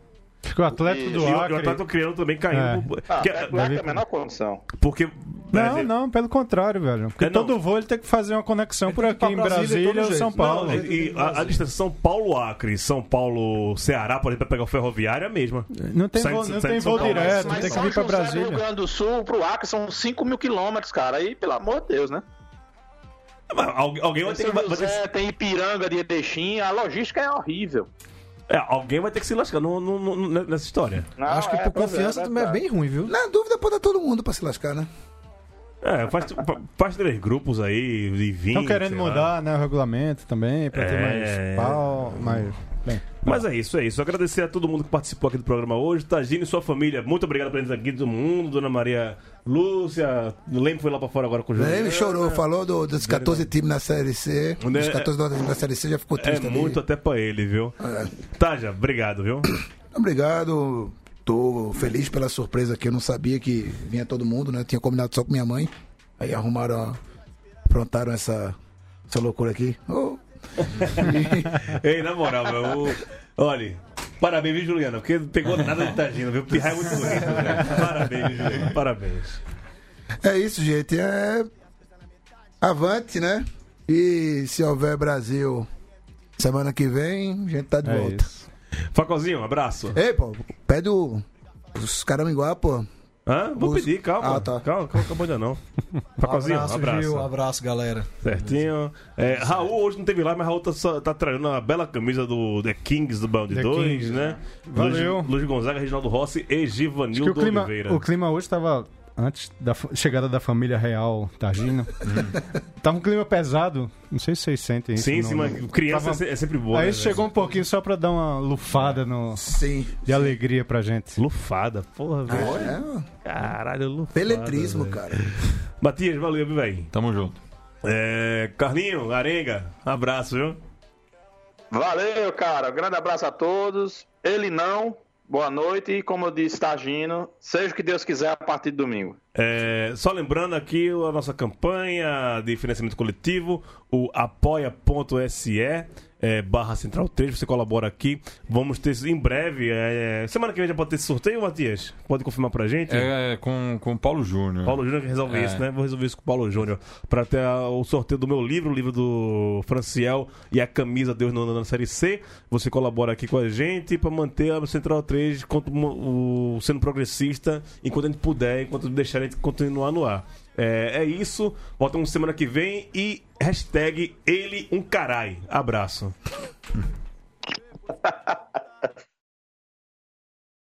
Ficou atleta E- do E o- e o Acre. Atlético Criano também caindo. É. Ah, Que- é é a menor condição. porque. Não, é, não, pelo contrário, velho. Porque É, todo voo ele tem que fazer uma conexão por aqui em Brasília Brasília ou São. Paulo. Não, e a, a distância São Paulo-Acre, São Paulo-Ceará, por exemplo, pra pegar o ferroviário é a mesma. Não tem Sai voo, não sai tem de São voo Paulo. direto, Mas tem que São vir pra José do Rio Brasília. Grande do Sul pro Acre são 5 mil quilômetros, cara. Aí, pelo amor de Deus, né? Mas Algu- Alguém vai ter Tem que. Tem Ipiranga de Erechim, a logística é horrível. É, alguém vai ter que se lascar no- no- no- nessa história. Não, Acho que é, por pois confiança é, também é verdade. bem ruim, viu? Na dúvida, pode dar todo mundo pra se lascar, né? É, faz, faz três grupos aí de 20. Estão querendo lá. mudar né, o regulamento também, pra ter É. mais pau, mais... Bem, Mas é isso, é isso. Agradecer a todo mundo que participou aqui do programa hoje. Tagino e sua família, muito obrigado por estar aqui, todo mundo. Dona Maria Lúcia, lembro que foi lá pra fora agora com o Júlio. Ele chorou, falou do- dos 14 times na Série C. Né, Dos 14 times na Série C já ficou É triste ali. muito até pra ele, viu? É. Taja, obrigado, viu? Obrigado. Tô feliz pela surpresa que eu não sabia que vinha todo mundo, né? Tinha combinado só com minha mãe. Aí arrumaram, aprontaram essa, essa loucura aqui. Ô, Ei, na moral, meu. o- Olha, parabéns, viu, Juliana? Porque não pegou nada de Tagino, viu? Pirra é muito bonito, velho. Parabéns, Juliana. Parabéns. É isso, gente. É. Avante, né? E se houver Brasil semana que vem, a gente tá de é volta. isso. Facozinho, um abraço. Ei, pô, pede o- os caraminguá, pô. Hã? Vou Os- pedir, calma. Ah, tá. Calma, calma, acabou ainda não. Facozinho, um abraço, abraço. Gil, abraço, galera. Certinho. É, Raul hoje não teve lá, mas Raul tá, tá trazendo uma bela camisa do The Kings do The 2, Kings, né? Valeu. Luiz, Luiz Gonzaga, Reginaldo Rossi e Givanildo o clima, Oliveira. o clima hoje estava antes da chegada da família real Targino. tava um clima pesado. Não sei se vocês sentem isso. Sim, não, sim, não. mas criança Tava- é é sempre boa. Aí né, chegou um pouquinho só pra dar uma lufada no, Sim. de alegria pra gente. Lufada, porra, velho. É, Caralho, lufada. peletrismo, velho. cara. Matias, valeu, viu, velho? Tamo junto. É, Carlinho, Arenga, abraço, viu? Valeu, cara. Um grande abraço a todos. Ele não. Boa noite. E como eu disse, Tagino, seja o que Deus quiser a partir de domingo. É, só lembrando aqui a nossa campanha de financiamento coletivo, o apoia.se é, barra central 3, você colabora aqui. Vamos ter em breve, é, semana que vem já pode ter esse sorteio, Matias? Pode confirmar pra gente? É com, com o Paulo Júnior. Paulo Júnior que resolve É. isso, né? Vou resolver isso com o Paulo Júnior. Pra ter a- o sorteio do meu livro, o livro do Franciel e a camisa Deus não anda na série C. Você colabora aqui com a gente pra manter a Central 3 contra o, o- sendo progressista enquanto a gente puder, enquanto deixar a gente continuar no ar. É, é isso. Voltamos semana que vem e hashtag ele um carai. Abraço.